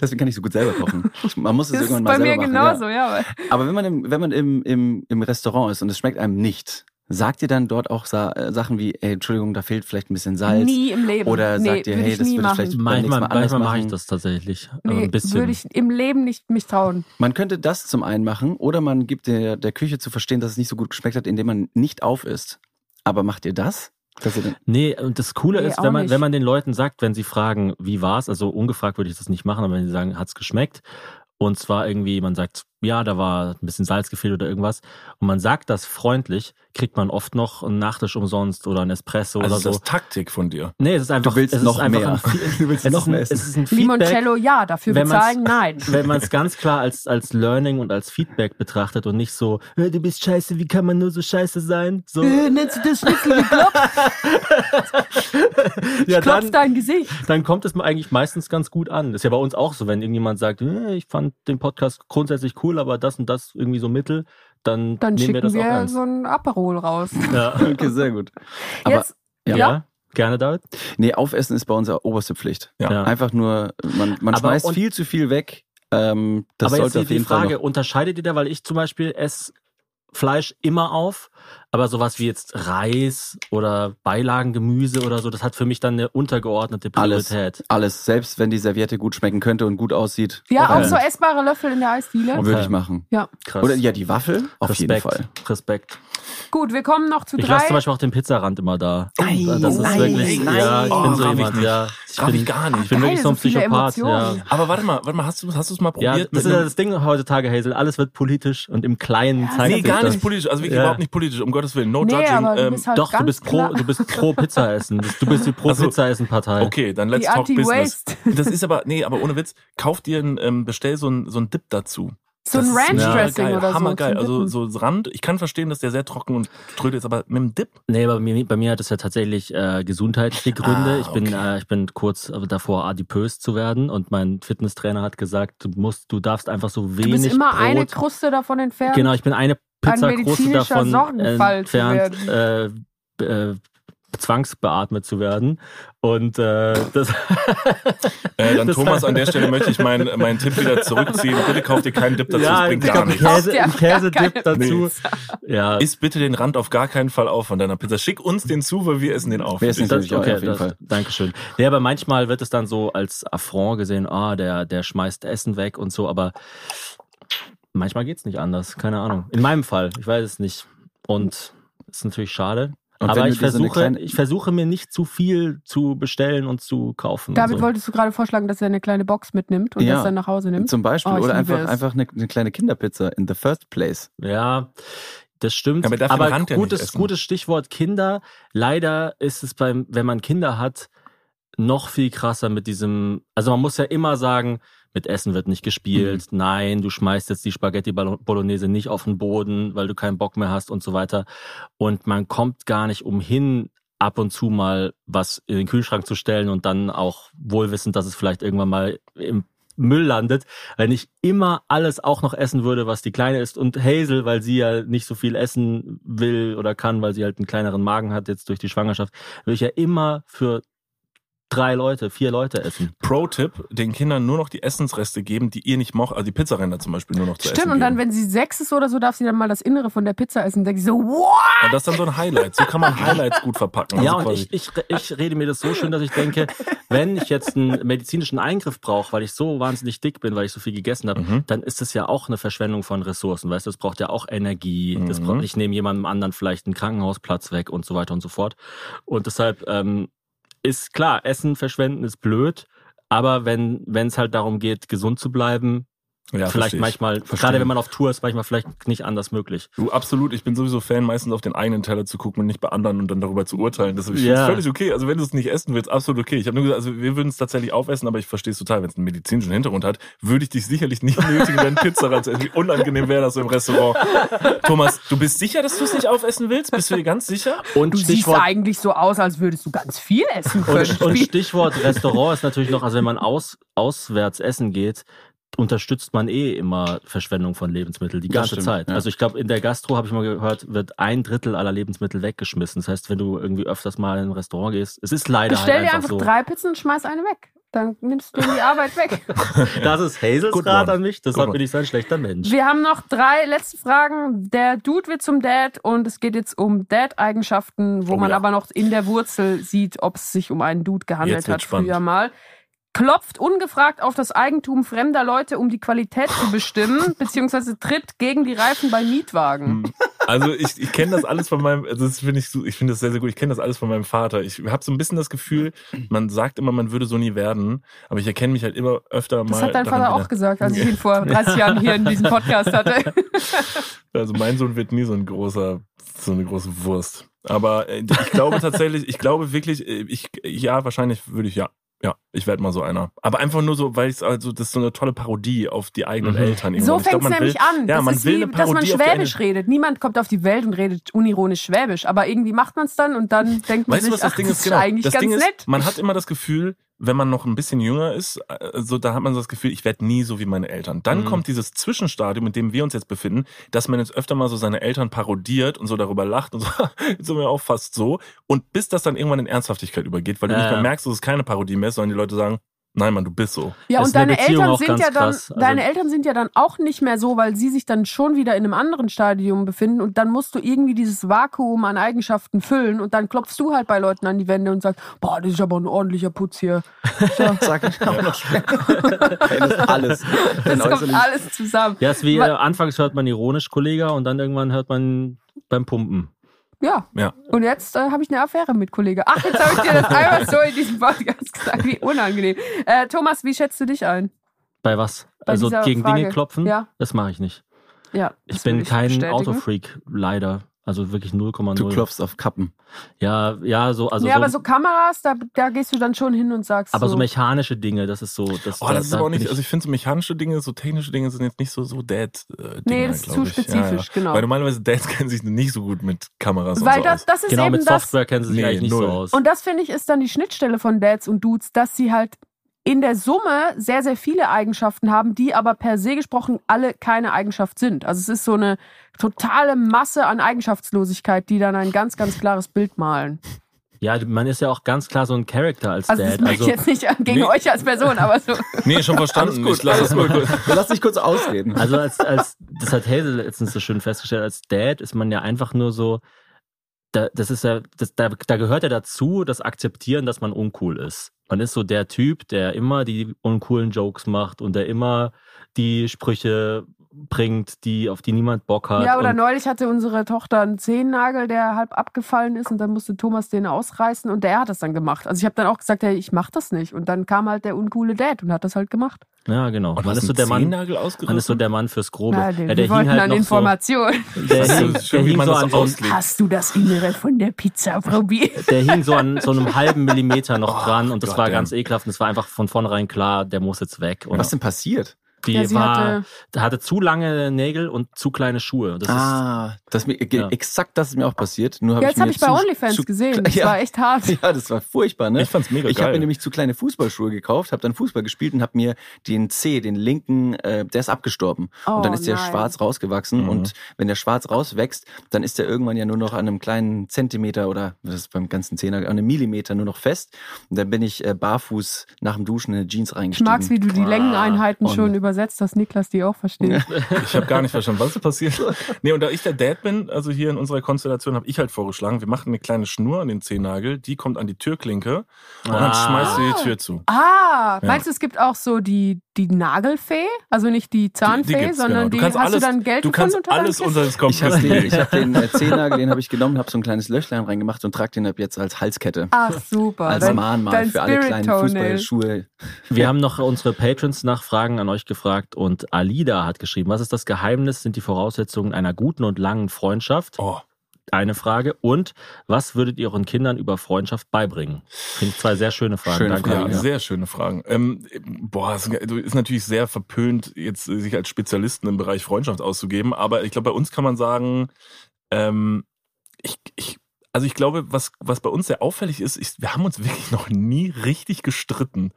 Deswegen kann ich so gut selber kochen. Man muss es Das ist irgendwann mal bei mir machen. genauso, ja. aber- Aber wenn man, im, wenn man im, im, im Restaurant ist und es schmeckt einem nicht, sagt ihr dann dort auch Sa äh, Sachen wie, ey, Entschuldigung, da fehlt vielleicht ein bisschen Salz? Nie im Leben. Oder nee, sagt ihr, hey, ich das würde ich vielleicht- Manchmal, Mal anders manchmal mache ich das tatsächlich. Nee, ein bisschen. würde ich im Leben nicht mich trauen. Man könnte das zum einen machen oder man gibt der, der Küche zu verstehen, dass es nicht so gut geschmeckt hat, indem man nicht auf isst. Aber macht ihr das? Dass ihr dann, Nee, und das Coole Nee, ist, wenn man, nicht. wenn man den Leuten sagt, wenn sie fragen, wie war's, also ungefragt würde ich das nicht machen, aber wenn sie sagen, hat's geschmeckt, und zwar irgendwie, man sagt, ja, da war ein bisschen Salz gefehlt oder irgendwas, und man sagt das freundlich, kriegt man oft noch einen Nachtisch umsonst oder ein Espresso Also oder ist so. das Taktik von dir. Nee, es ist einfach, Du willst es noch ist einfach mehr. Ein, [laughs] Du willst es noch ist ein, mehr essen. Es ist ein Feedback, Limoncello, ja, dafür wenn man's- bezahlen, nein. [laughs] wenn man es ganz klar als, als Learning und als Feedback betrachtet und nicht so, "Äh, du bist scheiße, wie kann man nur so scheiße sein? So, Äh, nennst du das Schnitzel geklopft? [laughs] ja, dann, dein Gesicht. dann kommt es eigentlich meistens ganz gut an. Das ist ja bei uns auch so, wenn irgendjemand sagt, "Äh, ich fand den Podcast grundsätzlich cool, aber das und das irgendwie so mittel, dann, Dann nehmen schicken wir das auch wir ernst. so ein Aperol raus. Ja. [laughs] okay, sehr gut. Aber Jetzt, Ja. Ja. gerne, David. nee, aufessen ist bei uns ja oberste Pflicht. Ja. Ja. Einfach nur, man, man Aber schmeißt und- viel zu viel weg. Ähm, das aber jetzt sollte auf jeden die Frage, Fall noch, unterscheidet ihr da, weil ich zum Beispiel esse Fleisch immer auf, aber sowas wie jetzt Reis oder Beilagengemüse oder so, das hat für mich dann eine untergeordnete Alles. Priorität. alles, selbst wenn die Serviette gut schmecken könnte und gut aussieht, ja, auch Okay. so essbare Löffel in der Eisdiele. Okay. würde ich machen. Ja. Krass. Oder ja, die Waffel auf Respekt, jeden Fall. Respekt. Gut, wir kommen noch zu Ich drei. lasse zum Beispiel auch den Pizzarand immer da. Nein, das ist nein, wirklich, nein. ja, ich Oh, bin so ich jemand, nicht. ja. Ich bin, ich gar nicht. Ich bin Geil, wirklich so ein Psychopath, ja. Aber warte mal, warte mal, hast du hast du es mal Ja, probiert? das ist ja das Ding heutzutage, Hazel. Alles wird politisch und im Kleinen zeigt Nee, gar das. nicht politisch, also wirklich Ja. überhaupt nicht politisch, um Gottes Willen, no nee, judging. aber du ähm, bist halt Doch, du bist pro, du bist pro Pizza essen. Du bist die pro Ach so. Pizza essen Partei. Okay, dann let's Die talk business. Das ist aber, nee, aber ohne Witz, kauf dir ein, ähm, bestell so ein, so ein Dip dazu. So ein Das ist Ranch-Dressing geil, oder so. Hammergeil. Also so Rand, ich kann verstehen, dass der sehr trocken und tröde ist, aber mit dem Dip. Nee, bei mir, bei mir hat es ja tatsächlich äh, gesundheitliche Gründe. Ah, ich bin, okay. äh, ich bin kurz davor, adipös zu werden und mein Fitnesstrainer hat gesagt, du musst, du darfst einfach so Du wenig bist immer Brot. eine Kruste davon entfernt. Genau, ich bin eine Pizza Kruste medizinischer davon entfernt, äh, äh, zwangsbeatmet zu werden. Und äh, das [laughs] Äh, dann Das- Thomas, an der Stelle möchte ich meinen, [laughs] meinen Tipp wieder zurückziehen. Bitte kauf dir keinen Dip dazu, das bringt ich gar nichts. Kauft Käse, gar Käsedip dazu. Pizza. Ja, Iss bitte den Rand auf gar keinen Fall auf von deiner Pizza. Schick uns den zu, weil wir essen den auf. Wir essen das, okay, auf jeden das, Fall. Dankeschön. Ja, aber manchmal wird es dann so als Affront gesehen, ah, der, der schmeißt Essen weg und so, aber manchmal geht's nicht anders. Keine Ahnung. In meinem Fall, ich weiß es nicht. Und ist natürlich schade. Und aber ich versuche, kleine- ich versuche mir nicht zu viel zu bestellen und zu kaufen. David, und so. wolltest du gerade vorschlagen, dass er eine kleine Box mitnimmt und Ja. das dann nach Hause nimmt? Zum Beispiel. Oh, oder einfach, es. einfach eine, eine kleine Kinderpizza in the first place. Ja, das stimmt. Ja, aber er aber ja gutes, essen. gutes Stichwort Kinder. Leider ist es beim, wenn man Kinder hat, noch viel krasser mit diesem, also man muss ja immer sagen, mit Essen wird nicht gespielt, Mhm. nein, du schmeißt jetzt die Spaghetti Bolognese nicht auf den Boden, weil du keinen Bock mehr hast und so weiter. Und man kommt gar nicht umhin, ab und zu mal was in den Kühlschrank zu stellen und dann auch wohlwissend, dass es vielleicht irgendwann mal im Müll landet, wenn ich immer alles auch noch essen würde, was die Kleine isst und Hazel, weil sie ja nicht so viel essen will oder kann, weil sie halt einen kleineren Magen hat jetzt durch die Schwangerschaft, würde ich ja immer für drei Leute, vier Leute essen. Pro-Tipp, den Kindern nur noch die Essensreste geben, die ihr nicht mocht, also die Pizzaränder zum Beispiel nur noch zu Stimmt, essen und dann, geben. wenn sie sechs ist oder so, darf sie dann mal das Innere von der Pizza essen. Denke ich so, wow! Und das ist dann so ein Highlight. So kann man Highlights gut verpacken. Ja, Also und quasi- ich, ich, ich rede mir das so schön, dass ich denke, wenn ich jetzt einen medizinischen Eingriff brauche, weil ich so wahnsinnig dick bin, weil ich so viel gegessen habe, Mhm. dann ist das ja auch eine Verschwendung von Ressourcen. Weißt du, das braucht ja auch Energie. Das Mhm. braucht, ich nehme jemandem anderen vielleicht einen Krankenhausplatz weg und so weiter und so fort. Und deshalb ähm, ist klar, Essen verschwenden ist blöd. Aber wenn es halt darum geht, gesund zu bleiben, ja, vielleicht manchmal, Verstehe. gerade wenn man auf Tour ist, manchmal vielleicht nicht anders möglich. Du, absolut. Ich bin sowieso Fan, meistens auf den eigenen Teller zu gucken und nicht bei anderen und dann darüber zu urteilen. Das ist ich Ja. völlig okay. Also wenn du es nicht essen willst, absolut okay. Ich habe nur gesagt, also wir würden es tatsächlich aufessen, aber ich verstehe es total. Wenn es einen medizinischen Hintergrund hat, würde ich dich sicherlich nicht nötigen, deinen Pizza zu essen. Wie unangenehm wäre das so im Restaurant. Thomas, du bist sicher, dass du es nicht aufessen willst? Bist du dir ganz sicher? Und Du siehst Stichwort eigentlich so aus, als würdest du ganz viel essen können. Und, und Stichwort Restaurant ist natürlich noch, also wenn man aus, auswärts essen geht, unterstützt man eh immer Verschwendung von Lebensmitteln die ganze stimmt, Zeit. ja. Also ich glaube, in der Gastro habe ich mal gehört, wird ein Drittel aller Lebensmittel weggeschmissen. Das heißt, wenn du irgendwie öfters mal in ein Restaurant gehst, es ist leider Stell halt dir einfach einfach so. drei Pizzen und schmeiß eine weg. Dann nimmst du die Arbeit weg. [laughs] Das ist Hazels Rat an mich, deshalb bin ich so ein schlechter Mensch. Wir haben noch drei letzte Fragen. Der Dude wird zum Dad und es geht jetzt um Dad-Eigenschaften, wo Oh man ja. aber noch in der Wurzel sieht, ob es sich um einen Dude gehandelt hat spannend. früher mal. Klopft ungefragt auf das Eigentum fremder Leute, um die Qualität zu bestimmen, [laughs] beziehungsweise tritt gegen die Reifen bei Mietwagen. Also ich, ich kenne das alles von meinem, also das finde ich, ich finde das sehr, sehr gut. Ich kenne das alles von meinem Vater. Ich habe so ein bisschen das Gefühl, man sagt immer, man würde so nie werden, aber ich erkenne mich halt immer öfter mal. Das hat dein Vater wieder. auch gesagt, als ich [laughs] ihn vor 30 Jahren hier in diesem Podcast hatte. [laughs] Also mein Sohn wird nie so ein großer, so eine große Wurst. Aber äh, ich glaube tatsächlich, ich glaube wirklich, äh, ich ja wahrscheinlich würde ich ja. Ja, ich werde mal so einer. Aber einfach nur so, weil es also das ist so eine tolle Parodie auf die eigenen Mhm. Eltern. irgendwann. So Ich fängt es nämlich will, an. Ja, das man ist will wie, dass man Schwäbisch redet. Niemand kommt auf die Welt und redet unironisch Schwäbisch. Aber irgendwie macht man es dann und dann denkt man Weißt sich, was das ach, Ding ist Genau. eigentlich Das ganz Ding ist, nett. man hat immer das Gefühl, wenn man noch ein bisschen jünger ist, äh, so da hat man so das Gefühl, ich werde nie so wie meine Eltern. Dann Mhm. kommt dieses Zwischenstadium, in dem wir uns jetzt befinden, dass man jetzt öfter mal so seine Eltern parodiert und so darüber lacht und so, jetzt sind wir auch fast so. Und bis das dann irgendwann in Ernsthaftigkeit übergeht, weil du Ja, nicht mehr merkst, dass es keine Parodie mehr ist, sondern die Leute sagen, nein, Mann, du bist so. Ja, Ist und deine Eltern sind ja dann, krass. Also- deine Eltern sind ja dann auch nicht mehr so, weil sie sich dann schon wieder in einem anderen Stadium befinden und dann musst du irgendwie dieses Vakuum an Eigenschaften füllen und dann klopfst du halt bei Leuten an die Wände und sagst, boah, das ist aber ein ordentlicher Putz hier. [laughs] Ja, Sag ich auch noch [laughs] das ist alles. Das kommt Äußerlich- alles zusammen. Ja, ist wie, Wa- äh, anfangs hört man ironisch Kollega und dann irgendwann hört man beim Pumpen. Ja. Ja. Und jetzt äh, habe ich eine Affäre mit Kollege. Ach, jetzt habe ich dir das einmal so in diesem Podcast gesagt. Wie unangenehm. Äh, Thomas, wie schätzt du dich ein? Bei was? Bei also gegen Frage. Dinge klopfen? Ja. Das mache ich nicht. Ja. Ich bin kein bestätigen. Autofreak, leider. Also wirklich 0,0. Du klopfst auf Kappen. Ja, ja, so, also ja, so, aber so Kameras, da, da gehst du dann schon hin und sagst aber so so. mechanische Dinge, das ist so. Das, Oh, da- das ist da aber auch nicht, also ich finde so mechanische Dinge, so technische Dinge sind jetzt nicht so, so Dad-Dinge. Nee, das ist zu spezifisch, genau. Weil normalerweise Dads [laughs] kennen sich nicht so gut mit Kameras Weil und so das, das ist genau, eben mit das. Software kennen sie sich Nee, eigentlich nicht null. so aus. Und das finde ich ist dann die Schnittstelle von Dads und Dudes, dass sie halt in der Summe sehr, sehr viele Eigenschaften haben, die aber per se gesprochen alle keine Eigenschaft sind. Also es ist so eine totale Masse an Eigenschaftslosigkeit, die dann ein ganz, ganz klares Bild malen. ja, man ist ja auch ganz klar so ein Charakter als Also das Dad. ich Also, jetzt nicht gegen Nee. euch als Person, aber so. [laughs] Nee, schon verstanden. Alles gut, ich lass das mal kurz. Lass dich kurz ausreden. also als, als, das hat Hazel letztens so schön festgestellt, als Dad ist man ja einfach nur so, da, das ist ja, das, da, da gehört ja dazu, das Akzeptieren, dass man uncool ist. Man ist so der Typ, der immer die uncoolen Jokes macht und der immer die Sprüche bringt, die, auf die niemand Bock hat. Ja, oder und neulich hatte unsere Tochter einen Zehennagel, der halb abgefallen ist und dann musste Thomas den ausreißen und der hat das dann gemacht. Also ich habe dann auch gesagt, hey, ich mach das nicht. Und dann kam halt der uncoole Dad und hat das halt gemacht. ja, genau. Und man hast ist so der Mann, Zehennagel man ist so der Mann fürs Grobe. Ja, den, ja, der wir hing wollten halt dann noch Informationen. so, der hing, schön, der hing so an so. Hast du das Innere von der Pizza probiert? [laughs] der hing so an so einem halben Millimeter noch Oh, dran und das war goddamn. ganz ekelhaft und es war einfach von vornherein klar, der muss jetzt weg. Und Was denn passiert? Die Ja, war, hatte- der hatte zu lange Nägel und zu kleine Schuhe. Das ah, das mir, Ja. exakt das ist mir auch passiert. Nur hab Ja, jetzt ich habe ich bei zu- OnlyFans zu- gesehen. Das ja, war echt hart. [laughs] Ja, das war furchtbar, ne? Ich fand's mega Ich habe mir nämlich zu kleine Fußballschuhe gekauft, habe dann Fußball gespielt und habe mir den C, den linken, äh, der ist abgestorben. Oh, und dann ist der nein. schwarz rausgewachsen. Mhm. Und wenn der schwarz rauswächst, dann ist der irgendwann ja nur noch an einem kleinen Zentimeter oder das ist beim ganzen Zehner, an einem Millimeter nur noch fest. Und dann bin ich äh, barfuß nach dem Duschen in eine Jeans Ich reingestiegen. mag's, wie du die Längeneinheiten Und- schon übersetzt, dass Niklas die auch versteht. Ich habe gar nicht verstanden, was ist passiert. [laughs] Nee, und da ich der Dad bin, also hier in unserer Konstellation, habe ich halt vorgeschlagen, wir machen eine kleine Schnur an den Zehennagel, die kommt an die Türklinke und dann Ah. schmeißt du die Tür zu. Ah, Ja. meinst du, es gibt auch so die, die Nagelfee? Also nicht die Zahnfee, gibt's, sondern genau. die du kannst hast alles, du dann Geld du kannst unter alles unter das Ich habe Kopf den, ich hab den äh, Zehennagel, den habe ich genommen, habe so ein kleines Löchlein reingemacht und trage den ab jetzt als Halskette. Ach, super. Als Dein- Mahnmal dein für alle kleinen. Fußballschuhe. Wir haben noch unsere Patrons-Nachfragen an euch gefragt und Alida hat geschrieben, was ist das Geheimnis, sind die Voraussetzungen einer guten und langen Freundschaft? Oh, Eine Frage. Und was würdet ihr euren Kindern über Freundschaft beibringen? Finde ich zwei sehr schöne Fragen. Schöne Danke, ja, sehr schöne Fragen. Ähm, boah, es ist natürlich sehr verpönt, jetzt sich als Spezialisten im Bereich Freundschaft auszugeben, aber ich glaube, bei uns kann man sagen, ähm, ich, ich, also ich glaube, was, was bei uns sehr auffällig ist, ist, wir haben uns wirklich noch nie richtig gestritten.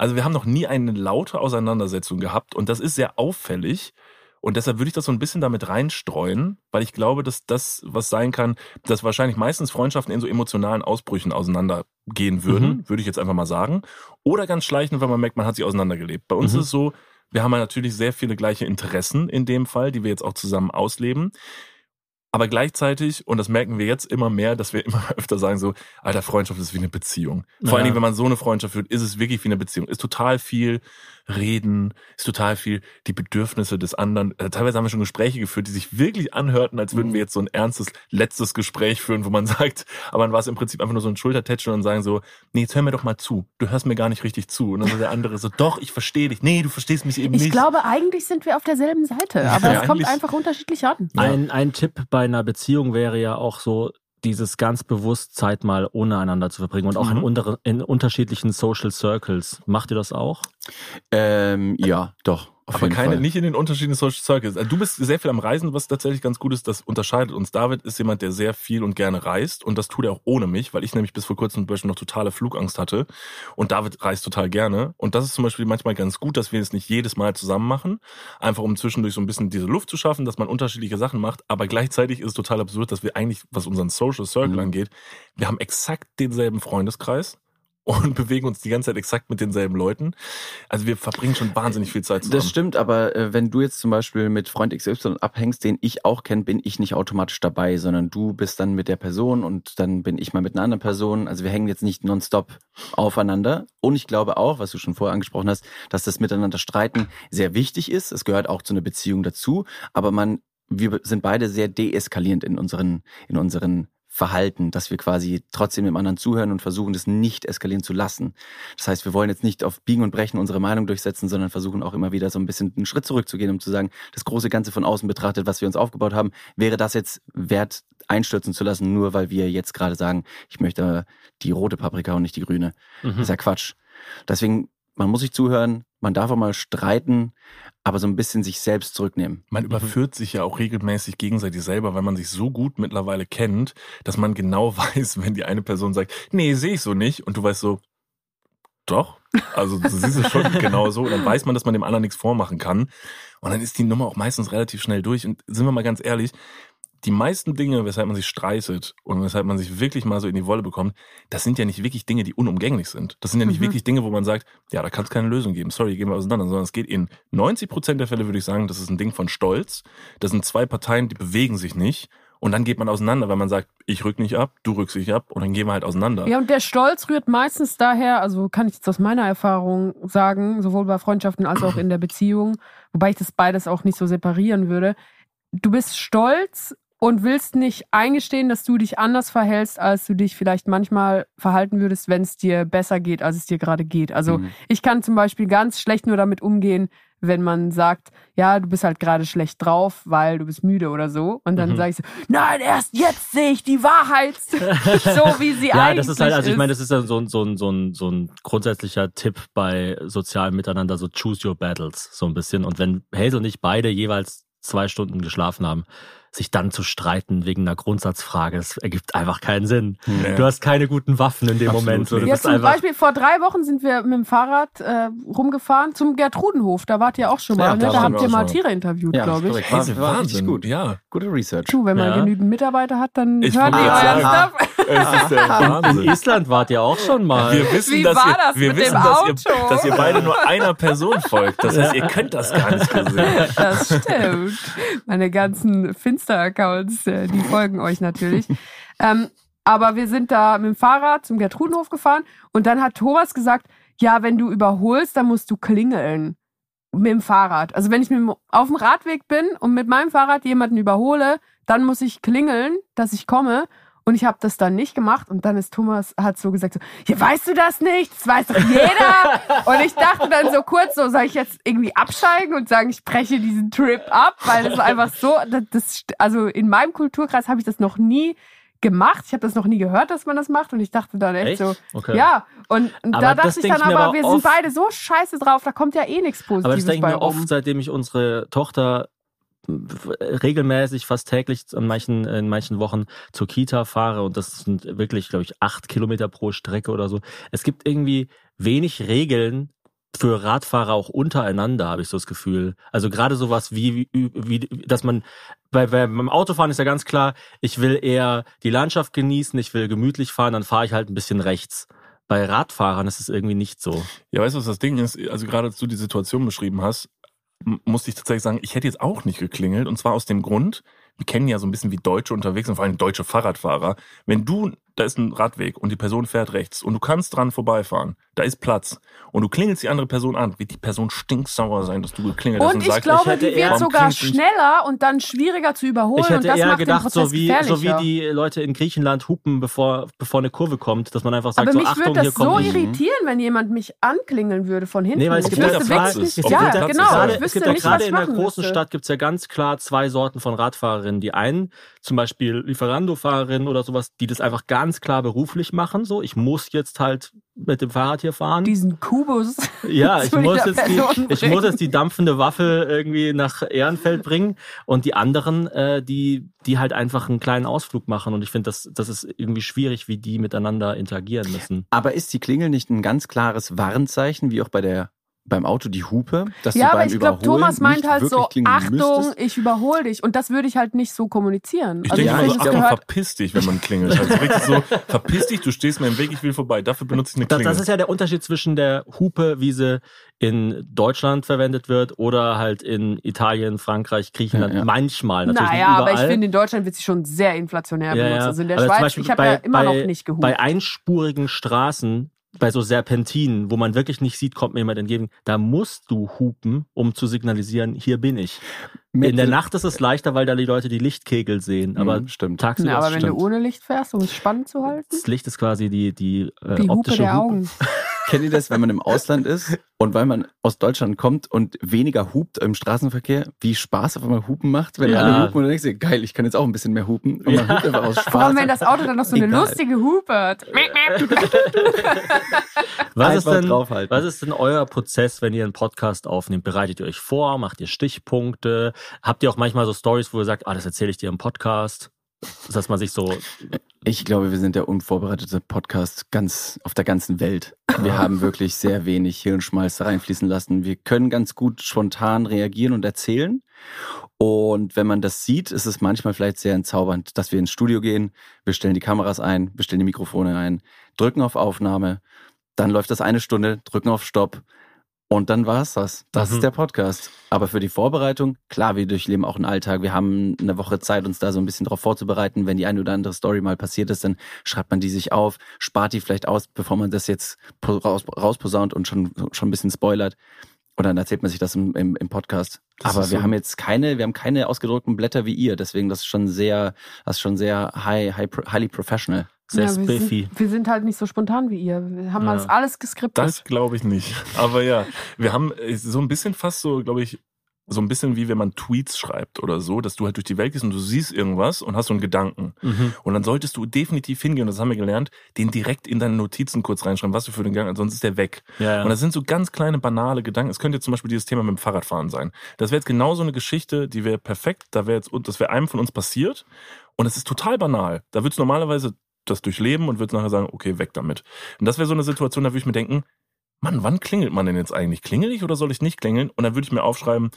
Also wir haben noch nie eine laute Auseinandersetzung gehabt und das ist sehr auffällig. Und deshalb würde ich das so ein bisschen damit reinstreuen, weil ich glaube, dass das was sein kann, dass wahrscheinlich meistens Freundschaften in so emotionalen Ausbrüchen auseinandergehen würden, Mhm. würde ich jetzt einfach mal sagen. Oder ganz schleichend, weil man merkt, man hat sich auseinandergelebt. Bei uns Mhm. ist es so, wir haben ja natürlich sehr viele gleiche Interessen in dem Fall, die wir jetzt auch zusammen ausleben. Aber gleichzeitig, und das merken wir jetzt immer mehr, dass wir [laughs] immer öfter sagen so, alter, Freundschaft ist wie eine Beziehung. Vor Ja. allen Dingen, wenn man so eine Freundschaft führt, ist es wirklich wie eine Beziehung. Ist total viel reden, ist total viel die Bedürfnisse des anderen. Äh, teilweise haben wir schon Gespräche geführt, die sich wirklich anhörten, als würden wir jetzt so ein ernstes letztes Gespräch führen, wo man [laughs] sagt, aber dann war es im Prinzip einfach nur so ein Schultertätscheln und sagen so, nee, jetzt hör mir doch mal zu. Du hörst mir gar nicht richtig zu. Und dann so der andere so, [laughs] doch, ich verstehe dich. Nee, du verstehst mich eben Ich nicht. glaube, eigentlich sind wir auf derselben Seite, aber Ja, es kommt einfach unterschiedlich an. Ein, ein Tipp bei einer Beziehung wäre ja auch so, dieses ganz bewusst Zeit mal ohne einander zu verbringen und auch in, Mhm. unter, in unterschiedlichen Social Circles. Macht ihr das auch? Ähm, ja, doch. Auf Aber keine, Fall. nicht in den unterschiedlichen Social Circles. Also Du bist sehr viel am Reisen, was tatsächlich ganz gut ist. Das unterscheidet uns. David ist jemand, der sehr viel und gerne reist. Und das tut er auch ohne mich, weil ich nämlich bis vor kurzem zum Beispiel noch totale Flugangst hatte. Und David reist total gerne. Und das ist zum Beispiel manchmal ganz gut, dass wir es nicht jedes Mal zusammen machen. Einfach um zwischendurch so ein bisschen diese Luft zu schaffen, dass man unterschiedliche Sachen macht. Aber gleichzeitig ist es total absurd, dass wir eigentlich, was unseren Social Circle Mhm. angeht, wir haben exakt denselben Freundeskreis. Und [laughs] bewegen uns die ganze Zeit exakt mit denselben Leuten. Also wir verbringen schon wahnsinnig viel Zeit zusammen. Das stimmt, aber äh, wenn du jetzt zum Beispiel mit Freund XY abhängst, den ich auch kenne, bin ich nicht automatisch dabei, sondern du bist dann mit der Person und dann bin ich mal mit einer anderen Person. Also wir hängen jetzt nicht nonstop aufeinander. Und ich glaube auch, was du schon vorher angesprochen hast, dass das Miteinander streiten sehr wichtig ist. Es gehört auch zu einer Beziehung dazu. Aber man, wir sind beide sehr deeskalierend in unseren, in unseren Verhalten, dass wir quasi trotzdem dem anderen zuhören und versuchen, das nicht eskalieren zu lassen. Das heißt, wir wollen jetzt nicht auf Biegen und Brechen unsere Meinung durchsetzen, sondern versuchen auch immer wieder so ein bisschen einen Schritt zurückzugehen, um zu sagen, das große Ganze von außen betrachtet, was wir uns aufgebaut haben, wäre das jetzt wert einstürzen zu lassen, nur weil wir jetzt gerade sagen, ich möchte die rote Paprika und nicht die grüne. Das ist ja Quatsch. Deswegen, man muss sich zuhören, man darf auch mal streiten, aber so ein bisschen sich selbst zurücknehmen. Man überführt sich ja auch regelmäßig gegenseitig selber, weil man sich so gut mittlerweile kennt, dass man genau [laughs] weiß, wenn die eine Person sagt, nee, sehe ich so nicht, und du weißt so, doch, also du siehst es schon [laughs] genau so, dann weiß man, dass man dem anderen nichts vormachen kann. Und dann ist die Nummer auch meistens relativ schnell durch. Und sind wir mal ganz ehrlich, die meisten Dinge, weshalb man sich streitet und weshalb man sich wirklich mal so in die Wolle bekommt, das sind ja nicht wirklich Dinge, die unumgänglich sind. Das sind ja nicht Mhm. wirklich Dinge, wo man sagt, ja, da kann es keine Lösung geben. Sorry, gehen wir auseinander. Sondern es geht in 90 Prozent der Fälle, würde ich sagen, das ist ein Ding von Stolz. Das sind zwei Parteien, die bewegen sich nicht. Und dann geht man auseinander, weil man sagt, ich rück nicht ab, du rückst nicht ab und dann gehen wir halt auseinander. Ja, und der Stolz rührt meistens daher, also kann ich jetzt aus meiner Erfahrung sagen, sowohl bei Freundschaften als auch in der Beziehung, wobei ich das beides auch nicht so separieren würde. Du bist stolz und willst nicht eingestehen, dass du dich anders verhältst, als du dich vielleicht manchmal verhalten würdest, wenn es dir besser geht, als es dir gerade geht. Also Mhm. ich kann zum Beispiel ganz schlecht nur damit umgehen, wenn man sagt, ja, du bist halt gerade schlecht drauf, weil du bist müde oder so. Und dann Mhm. sage ich so, nein, erst jetzt sehe ich die Wahrheit, [laughs] so wie sie Ja, eigentlich das ist halt, also ich ist. meine, das ist ja so ein, so ein, so ein, so ein grundsätzlicher Tipp bei sozialem Miteinander, so choose your battles, so ein bisschen. Und wenn Hazel und ich beide jeweils zwei Stunden geschlafen haben, sich dann zu streiten wegen einer Grundsatzfrage, das ergibt einfach keinen Sinn. Nee. Du hast keine guten Waffen in dem Absolut Moment. So, bist zum Beispiel vor drei Wochen sind wir mit dem Fahrrad äh, rumgefahren zum Gertrudenhof. Da wart ihr auch schon mal. Ja, ne? da Da habt ihr mal schon. Tiere interviewt, Ja, glaube ich. Wahnsinn, War- war richtig gut. Ja. Gute Research. Du, wenn man Ja. genügend Mitarbeiter hat, dann Ich ihr gerade euren. Stuff. Es ist der [laughs] in. Island wart ihr auch schon mal. Wir wissen, Wie dass, war ihr, das wir mit wissen dem dass, Auto? ihr, dass ihr beide nur einer Person folgt. Das heißt, ihr könnt das gar nicht gesehen. Das stimmt. Meine ganzen Finster-Accounts, äh, die folgen euch natürlich. ähm, aber wir sind da mit dem Fahrrad zum Gertrudenhof gefahren und dann hat Thomas gesagt, ja, wenn du überholst, dann musst du klingeln. Mit dem Fahrrad. Also wenn ich mit auf dem Radweg bin und mit meinem Fahrrad jemanden überhole, dann muss ich klingeln, dass ich komme. Und ich habe das dann nicht gemacht und dann ist Thomas, hat so gesagt, so, ja, weißt du das nicht? Das weiß doch jeder. [laughs] und ich dachte dann so kurz, so soll ich jetzt irgendwie absteigen und sagen, ich breche diesen Trip ab, weil das ist einfach so, das, also in meinem Kulturkreis habe ich das noch nie gemacht. Ich habe das noch nie gehört, dass man das macht und ich dachte dann echt, Echt? so, Okay. ja. Und, Aber da dachte ich dann ich aber, aber wir sind beide so scheiße drauf, da kommt ja eh nichts Aber das Positives denke ich mir rum. oft, seitdem ich unsere Tochter regelmäßig, fast täglich in manchen, in manchen Wochen zur Kita fahre und das sind wirklich, glaube ich, acht Kilometer pro Strecke oder so. Es gibt irgendwie wenig Regeln für Radfahrer auch untereinander, habe ich so das Gefühl. Also gerade sowas wie, wie, wie dass man bei, beim Autofahren ist ja ganz klar, ich will eher die Landschaft genießen, ich will gemütlich fahren, dann fahre ich halt ein bisschen rechts. Bei Radfahrern ist es irgendwie nicht so. Ja, weißt du, was das Ding ist? Also gerade als du die Situation beschrieben hast, m- musste ich tatsächlich sagen, ich hätte jetzt auch nicht geklingelt. Und zwar aus dem Grund, wir kennen ja so ein bisschen wie Deutsche unterwegs und vor allem deutsche Fahrradfahrer. Wenn du, da ist ein Radweg und die Person fährt rechts und du kannst dran vorbeifahren, da ist Platz und du klingelst die andere Person an, wird die Person stinksauer sein, dass du geklingelt hast Und und ich sagst, glaube, ich die wird sogar schneller und dann schwieriger zu überholen. Ich und hätte das eher macht gedacht, den so wie, so wie die Leute in Griechenland hupen, bevor, bevor eine Kurve kommt, dass man einfach sagt, Aber so mich Achtung, würde das so irritieren, wenn jemand mich anklingeln würde von hinten. Nee, weil es ich gibt ja wüsste Platz wirklich ist. nicht. Ja, der Platz genau. Gerade, ich es wüsste gibt ja nicht, gerade in einer machen großen müsste. Stadt gibt's ja ganz klar zwei Sorten von Radfahrerinnen. Die einen, zum Beispiel Lieferando-Fahrerinnen oder sowas, die das einfach ganz klar beruflich machen. So, ich muss jetzt halt mit dem Fahrrad hier fahren. Diesen Kubus. [laughs] Ja, [laughs] ich muss, jetzt die, ich bringen. muss jetzt die dampfende Waffe irgendwie nach Ehrenfeld bringen und die anderen, äh, die, die halt einfach einen kleinen Ausflug machen. Und ich finde, das, das ist irgendwie schwierig, wie die miteinander interagieren müssen. Aber ist die Klingel nicht ein ganz klares Warnzeichen, wie auch bei der beim Auto die Hupe, dass Ja, du aber beim ich glaube, Thomas meint halt wirklich so, Achtung, müsstest? ich überhole dich. Und das würde ich halt nicht so kommunizieren. Ich also denke ich immer so, Achtung, gehört verpiss dich, wenn man klingelt. Also richtig so, verpiss dich, du stehst mir im Weg, ich will vorbei. Dafür benutze ich eine Das, Klingel. das ist ja der Unterschied zwischen der Hupe, wie sie in Deutschland verwendet wird oder halt in Italien, Frankreich, Griechenland. Ja, ja. Manchmal, natürlich naja, nicht überall. aber ich finde, in Deutschland wird sie schon sehr inflationär Ja, benutzt. ja. Also in der Aber zum Schweiz, Beispiel ich habe ja immer bei- noch nicht gehupt. bei einspurigen Straßen, bei so Serpentinen, wo man wirklich nicht sieht, kommt mir jemand entgegen, da musst du hupen, um zu signalisieren, hier bin ich. In der Nacht ist es leichter, weil da die Leute die Lichtkegel sehen, aber Mhm, stimmt. tagsüber ja, aber ist wenn stimmt. du ohne Licht fährst, um es spannend zu halten, das Licht ist quasi die, die, äh, die Hupe optische der Hupe. Augen. [laughs] Kennt ihr das, wenn man im Ausland ist und weil man aus Deutschland kommt und weniger hupt im Straßenverkehr, wie Spaß auf einmal Hupen macht? Wenn Ja. alle hupen und dann denkst du, geil, ich kann jetzt auch ein bisschen mehr hupen. Und man Ja. hupt einfach aus Spaß. Vor allem, wenn das Auto dann noch so eine Egal. lustige Hupe hat. Was ist, denn, was ist denn euer Prozess, wenn ihr einen Podcast aufnehmt? Bereitet ihr euch vor? Macht ihr Stichpunkte? Habt ihr auch manchmal so Stories, wo ihr sagt, ah, das erzähle ich dir im Podcast? Dass man sich so, Ich glaube, wir sind der unvorbereitete Podcast ganz auf der ganzen Welt. Wir haben wirklich sehr wenig Hirnschmalz reinfließen lassen. Wir können ganz gut spontan reagieren und erzählen. Und wenn man das sieht, ist es manchmal vielleicht sehr entzaubernd, dass wir ins Studio gehen, wir stellen die Kameras ein, wir stellen die Mikrofone ein, drücken auf Aufnahme, dann läuft das eine Stunde, drücken auf Stopp, Und dann war's das. Das Mhm. ist der Podcast. Aber für die Vorbereitung, klar, wir durchleben auch einen Alltag. Wir haben eine Woche Zeit, uns da so ein bisschen drauf vorzubereiten. Wenn die eine oder andere Story mal passiert ist, dann schreibt man die sich auf, spart die vielleicht aus, bevor man das jetzt raus, rausposaunt und schon, schon ein bisschen spoilert. Und dann erzählt man sich das im, im, im Podcast. Das Aber wir so. haben jetzt keine, wir haben keine ausgedruckten Blätter wie ihr. Deswegen, das ist schon sehr, das ist schon sehr high, high, highly professional. Sehr ja, wir, spiffy. sind, wir sind halt nicht so spontan wie ihr. Wir haben Ja. alles, alles geskriptet. Das glaube ich nicht. Aber ja, wir haben äh, so ein bisschen fast so, glaube ich, so ein bisschen wie wenn man Tweets schreibt oder so, dass du halt durch die Welt gehst und du siehst irgendwas und hast so einen Gedanken. Mhm. Und dann solltest du definitiv hingehen, und das haben wir gelernt, den direkt in deine Notizen kurz reinschreiben, was du für den Gedanken hast, sonst ist der weg. Ja, ja. Und das sind so ganz kleine, banale Gedanken. Es könnte jetzt zum Beispiel dieses Thema mit dem Fahrradfahren sein. Das wäre jetzt genau so eine Geschichte, die wäre perfekt, da wäre jetzt, das wäre einem von uns passiert. Und es ist total banal. Da würdest du normalerweise das durchleben und würdest nachher sagen, okay, weg damit. Und das wäre so eine Situation, da würde ich mir denken, Mann, wann klingelt man denn jetzt eigentlich? Klingel ich oder soll ich nicht klingeln? Und dann würde ich mir aufschreiben,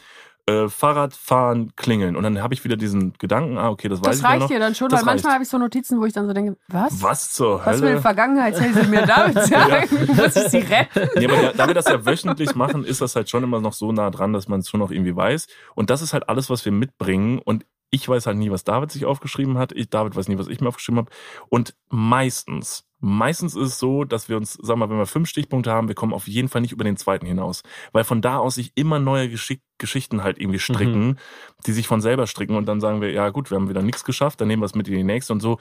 äh, Fahrradfahren, klingeln. Und dann habe ich wieder diesen Gedanken, ah, okay, das weiß das ich ja reicht noch. dir dann schon, Das weil manchmal habe ich so Notizen, wo ich dann so denke, was? Was zur Was für eine Hölle? Vergangenheit mir damit [laughs] sagen? Muss ich sie retten? Nee, aber da, da wir das ja wöchentlich machen, ist das halt schon immer noch so nah dran, dass man es schon noch irgendwie weiß. Und das ist halt alles, was wir mitbringen. Und ich weiß halt nie, was David sich aufgeschrieben hat. Ich, David weiß nie, was ich mir aufgeschrieben habe. Und meistens, meistens ist es so, dass wir uns, sag mal, wenn wir fünf Stichpunkte haben, wir kommen auf jeden Fall nicht über den zweiten hinaus. Weil von da aus sich immer neue Geschick Geschichten halt irgendwie stricken, die sich von selber stricken. Und dann sagen wir, ja gut, wir haben wieder nichts geschafft, dann nehmen wir es mit in die nächste und so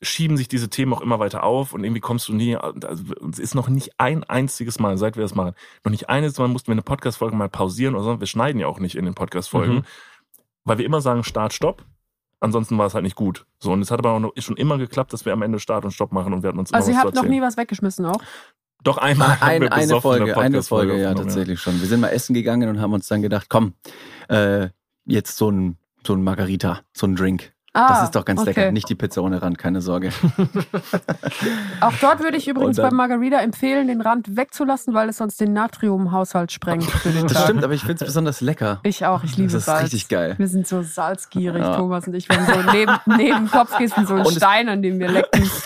schieben sich diese Themen auch immer weiter auf und irgendwie kommst du nie, also es ist noch nicht ein einziges Mal, seit wir das machen, noch nicht eines Mal mussten wir eine Podcast-Folge mal pausieren oder so, wir schneiden ja auch nicht in den Podcast-Folgen, Mhm. Weil wir immer sagen Start, Stopp, ansonsten war es halt nicht gut. So, und es hat aber auch noch, schon immer geklappt, dass wir am Ende Start und Stopp machen und wir hatten uns Also ihr habt noch nie was weggeschmissen auch? Doch einmal haben Ein, wir eine Folge, eine Podcast-Folge Folge, ja, tatsächlich schon. Wir sind mal essen gegangen und haben uns dann gedacht, komm, äh, jetzt so ein, so ein Margarita, so ein Drink. Ah, Das ist doch ganz okay. lecker. Nicht die Pizza ohne Rand, keine Sorge. [laughs] Auch dort würde ich übrigens beim Margarita empfehlen, den Rand wegzulassen, weil es sonst den Natriumhaushalt sprengt Das stimmt, aber ich finde es besonders lecker. Ich auch, ich liebe Das ist Salz. richtig geil. Wir sind so salzgierig, Ja. Thomas und ich. Wir haben so neben, neben dem Kopf gehst so ein Und es- Stein, an dem wir lecken. [laughs]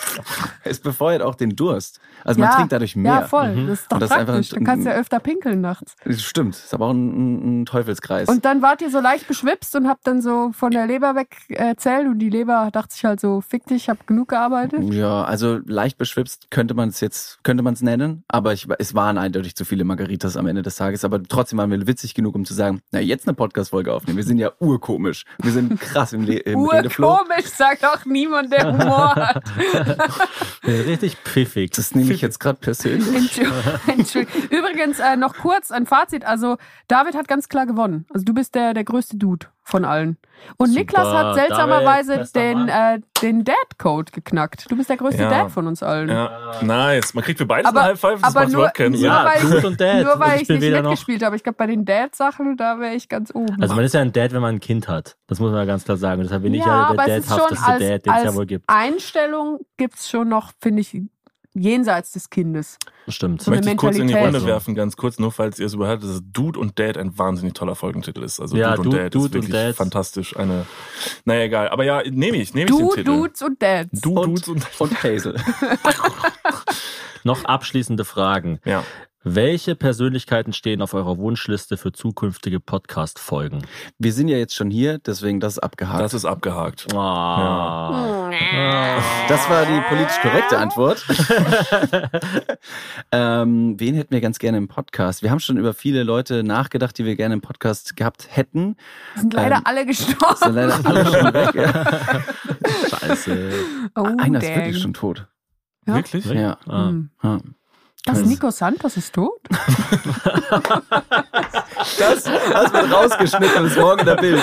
Es befeuert auch den Durst. Also man ja, trinkt dadurch mehr. Ja, voll. Mhm. Das ist doch Und das ist einfach praktisch. ein- Du kannst ja öfter pinkeln nachts. Das Stimmt, ist aber auch ein, ein Teufelskreis. Und dann wart ihr so leicht beschwipst und habt dann so von der Leber weg erzählt und die Leber dachte sich halt so, fick dich, ich hab genug gearbeitet. ja, also leicht beschwipst könnte man es jetzt, könnte man es nennen, aber ich, es waren eindeutig zu viele Margaritas am Ende des Tages, aber trotzdem waren wir witzig genug, um zu sagen, na jetzt eine Podcast-Folge aufnehmen. Wir sind ja urkomisch. Wir sind krass im, Le im. Urkomisch, sagt auch niemand, der Humor hat. [laughs] Richtig pfiffig. Das nehme ich jetzt gerade persönlich. Entschuldigung. [laughs] Entschuldigung. Übrigens äh, noch kurz ein Fazit. Also David hat ganz klar gewonnen. Also du bist der, der größte Dude von allen. Und Super, Niklas hat seltsamerweise David, den, äh, den Dad-Code geknackt. Du bist der größte Ja. Dad von uns allen. Ja, nice. Man kriegt für beides Aber- eine High Five, das macht nur- überhaupt keinen nur Sinn. Ja, weil ich- Dude und Dad. [laughs] Nur weil ich, bin nicht noch. mitgespielt habe. Ich glaube, bei den Dad-Sachen, da wäre ich ganz oben. Also man ist ja ein Dad, wenn man ein Kind hat. Das muss man ja ganz klar sagen. Deshalb bin ich ja, ja aber der es ist schon dadhafteste als, Dad, den es ja wohl gibt. Einstellung gibt's schon noch, finde ich, jenseits des Kindes. Stimmt. so eine Möchte ich kurz in die. Runde werfen, ganz kurz, nur falls ihr es überhört, dass Dude und Dad ein wahnsinnig toller Folgentitel ist. Also Ja, Dude und Dude- Dad Dude ist und wirklich Dad. fantastisch. Eine, naja, egal. Aber ja, nehme ich, nehme ich den Du, Titel. Dudes und Dads. Du, Und- Dudes und Und Hazel. [laughs] [laughs] Noch abschließende Fragen. Ja. Welche Persönlichkeiten stehen auf eurer Wunschliste für zukünftige Podcast-Folgen? Wir sind ja jetzt schon hier, deswegen das ist abgehakt. Das ist abgehakt. Ah. Das war die politisch korrekte Antwort. [laughs] ähm, wen hätten wir ganz gerne im Podcast? Wir haben schon über viele Leute nachgedacht, die wir gerne im Podcast gehabt hätten. sind leider Ähm, alle Sind gestorben. leider alle schon weg. Ja. [laughs] [laughs] Scheiße. Oh, Einer ist dang. wirklich schon tot. Ja? Wirklich? Ja. Ah. Hm. ja. Das Also- Nico Santos ist tot? [laughs] Das, das wird rausgeschnitten und ist morgen der Bild.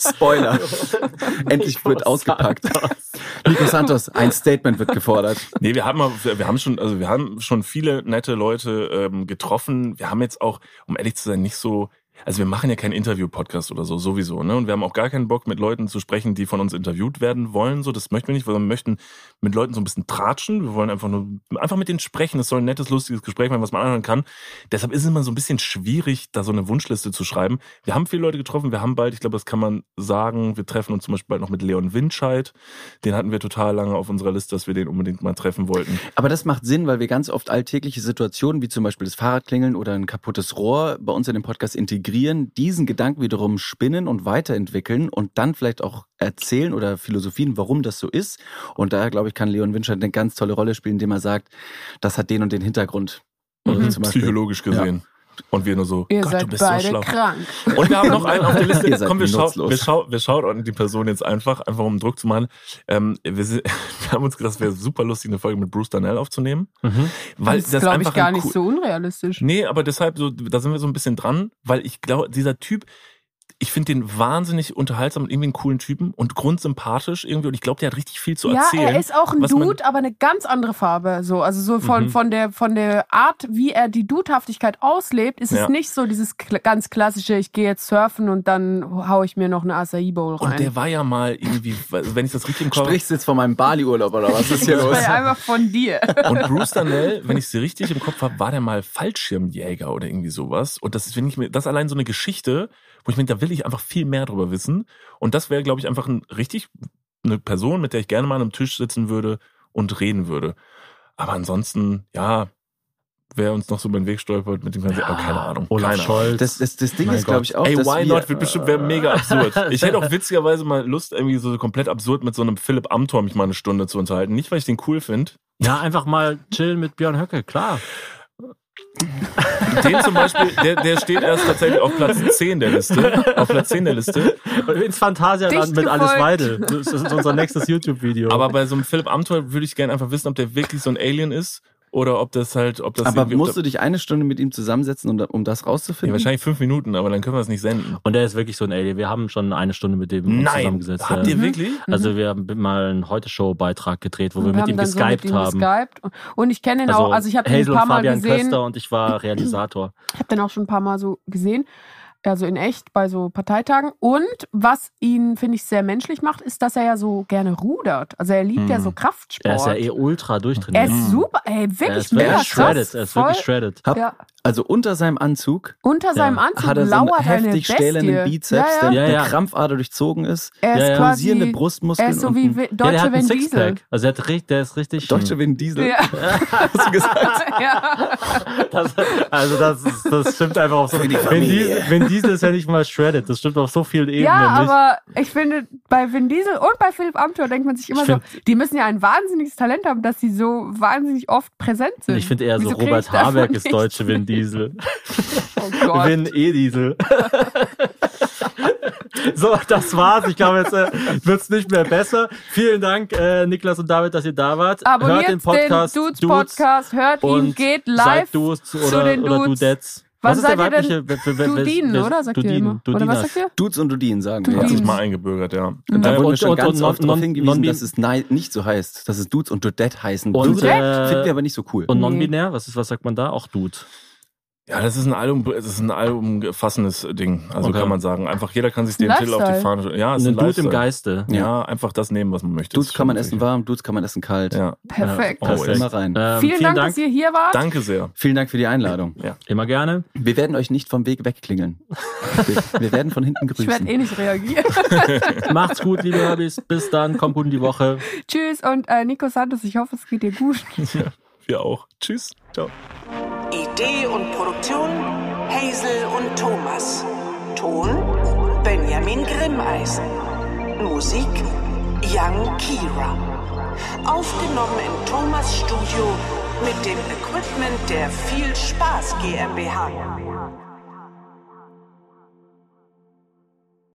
Spoiler. [laughs] Endlich wird ausgepackt. [laughs] Nico Santos, ein Statement wird gefordert. Nee, wir haben, wir haben schon, also wir haben schon viele nette Leute ähm, getroffen. Wir haben jetzt auch, um ehrlich zu sein, nicht so, also wir machen ja keinen Interview-Podcast oder so, sowieso, ne? Und wir haben auch gar keinen Bock, mit Leuten zu sprechen, die von uns interviewt werden wollen. So, das möchten wir nicht, weil wir möchten mit Leuten so ein bisschen tratschen. Wir wollen einfach nur, einfach mit denen sprechen. Es soll ein nettes, lustiges Gespräch sein, was man anhören kann. Deshalb ist es immer so ein bisschen schwierig, da so eine Wunschliste zu schreiben. Wir haben viele Leute getroffen. Wir haben bald, ich glaube, das kann man sagen, wir treffen uns zum Beispiel bald noch mit Leon Windscheid. Den hatten wir total lange auf unserer Liste, dass wir den unbedingt mal treffen wollten. Aber das macht Sinn, weil wir ganz oft alltägliche Situationen, wie zum Beispiel das Fahrradklingeln oder ein kaputtes Rohr, bei uns in dem Podcast integrieren, diesen Gedanken wiederum spinnen und weiterentwickeln und dann vielleicht auch erzählen oder philosophien, warum das so ist. Und daher, glaube ich, kann Leon Winscher eine ganz tolle Rolle spielen, indem er sagt, das hat den und den Hintergrund. Oder Mhm. Psychologisch gesehen. Und wir nur so, Ihr Gott, seid du bist so beide schlau. krank. Und wir haben noch einen auf der Liste. [laughs] Ihr Komm, wir, schau, wir, schau, wir schauen die Person jetzt einfach, einfach um Druck zu machen. Ähm, wir, sind, [laughs] wir haben uns gedacht, es wäre super lustig, eine Folge mit Bruce Darnell aufzunehmen. Mhm. Weil das ist, glaube ich, einfach gar nicht cool- so unrealistisch. Nee, aber deshalb, so, da sind wir so ein bisschen dran, weil ich glaube, dieser Typ, ich finde den wahnsinnig unterhaltsam und irgendwie einen coolen Typen und grundsympathisch irgendwie. Und ich glaube, der hat richtig viel zu ja, erzählen. er ist auch ein Dude, aber eine ganz andere Farbe. So, also so von, Mhm. von, der, von der Art, wie er die Dudehaftigkeit auslebt, ist Ja. es nicht so dieses kl ganz klassische, ich gehe jetzt surfen und dann hau ich mir noch eine Acai Bowl rein. Und der war ja mal irgendwie, wenn ich das richtig im Kopf Sprichst du jetzt von meinem Bali-Urlaub oder was ist hier das los? war ja einfach von dir. [laughs] Und Bruce Darnell, wenn ich sie richtig im Kopf habe, war der mal Fallschirmjäger oder irgendwie sowas. Und das ist, wenn ich mir, das allein so eine Geschichte, wo ich mir, da will ich einfach viel mehr drüber wissen. Und das wäre, glaube ich, einfach ein richtig eine Person, mit der ich gerne mal an einem Tisch sitzen würde und reden würde. Aber ansonsten, ja, wer uns noch so über den Weg stolpert mit dem ganzen, oh, keine Ahnung. Olaf keine Ahnung. Scholz. Das, das, das Ding Mein ist, glaube ich, auch, Ey, dass why wir, not? Wird bestimmt wäre mega absurd. [laughs] Ich hätte auch witzigerweise mal Lust, irgendwie so komplett absurd mit so einem Philipp Amthor mich mal eine Stunde zu unterhalten. Nicht, weil ich den cool finde, ja, einfach mal chillen mit Björn Höcke, klar. Den zum Beispiel, der, der steht erst tatsächlich auf Platz 10 der Liste. Auf Platz 10 der Liste. Ins Phantasialand mit Alice gefolgt. Weidel. Das ist unser nächstes YouTube-Video. Aber bei so einem Philipp Amthor würde ich gerne einfach wissen, ob der wirklich so ein Alien ist oder ob das halt, ob das aber musst du dich eine Stunde mit ihm zusammensetzen, um, um das ja, rauszufinden? wahrscheinlich fünf Minuten, aber dann können wir es nicht senden. Und der ist wirklich so ein Alien. Wir haben schon eine Stunde mit dem Nein, zusammengesetzt. habt ja. ihr wirklich? Also wir haben mal einen Heute-Show-Beitrag gedreht, wo wir, Und mit ihm so geskypt mit ihm haben. geskypt. Und ich kenne ihn auch, also ich habe ihn ein paar und Mal Fabian gesehen. Köster und ich war Realisator. Ich habe den auch schon ein paar Mal so gesehen. Also in echt bei so Parteitagen. Und was ihn, finde ich, sehr menschlich macht, ist, dass er ja so gerne rudert. Also er liebt ja so Kraftsport. Er ist ja eh ultra Er durchtrainiert. ist super, ey, Er wirklich ist mega wirklich krass. shredded. Er ist wirklich shredded. Hab, Ja. Also unter seinem Anzug Unter seinem Anzug hat er so einen heftig stählenden Bizeps, ja, ja. der Ja, der ja. Krampfader durchzogen ist, Er ist Ja, ja. quasi, posierende er Brustmuskeln ist so und wie Ja, deutsche hat einen Vin Diesel. Sixpack. Also er hat richtig, der ist richtig. deutsche Vin Diesel. Ja. [laughs] Hast du gesagt? ja. Das, also das, ist, das stimmt einfach auf so Vin. Diesel, Vin Diesel ist ja nicht mal shredded. Das stimmt auf so vielen Ebenen ja, nicht. aber ich finde, bei Vin Diesel und bei Philipp Amthor denkt man sich immer Ich so, find- die müssen ja ein wahnsinniges Talent haben, dass sie so wahnsinnig oft präsent sind. ich finde eher so Wieso krieg Robert Habeck ist deutsche Vin Diesel. [laughs] Oh Gott. Vin E-Diesel. [laughs] so, das war's. Ich glaube, jetzt äh, wird's nicht mehr besser. Vielen Dank, äh, Niklas und David, dass ihr da wart. Abonniert Hört den Podcast Dudes, Podcast, hört ihn, geht live Dudes zu oder, den oder Dudes. Dudettes. Was ist der ihr weibliche? Dudinen, oder? Sagt ihr Dudinen, immer. Oder was sagt ihr? Dudes und Dudin sagen wir. Dudin. Hat sich mal eingebürgert, ja. Und da Äh, wir und- schon und- ganz und oft darauf hingewiesen, dass es nicht so heißt, dass es Dudes und Dudette heißen. Und, Dudette äh, finden wir aber nicht so cool. Und non-binär, was, ist, was sagt man da? Auch Dude. Ja, das ist ein Album, es ist ein allumfassendes Ding. Also Okay. kann man sagen. Einfach jeder kann sich den Ein Titel auf die. Fahne schreiben. Ja, es ist Ein ein Dude Lifestyle. im Geiste. Ja, einfach das nehmen, was man möchte. Dudes kann man ist essen warm, Dudes kann man essen kalt. Ja, Perfekt. Oh, Perfekt. Immer rein. Ähm, vielen, Dank, dass ihr hier wart. danke sehr. Vielen Dank für die Einladung. Immer gerne. Wir werden euch nicht vom Weg wegklingeln. Wir, wir werden von hinten Ich werde grüßen. eh nicht reagieren. [laughs] Macht's gut, liebe Herbis. Bis dann. Kommt gut in die Woche. Tschüss und äh, Nico Santos, ich hoffe, es geht dir gut. Wir auch. Tschüss. Ciao. Idee und Produktion Hazel und Thomas. Ton Benjamin Grimmeisen. Musik Young Kira. Aufgenommen im Thomas Studio mit dem Equipment der Viel Spaß GmbH.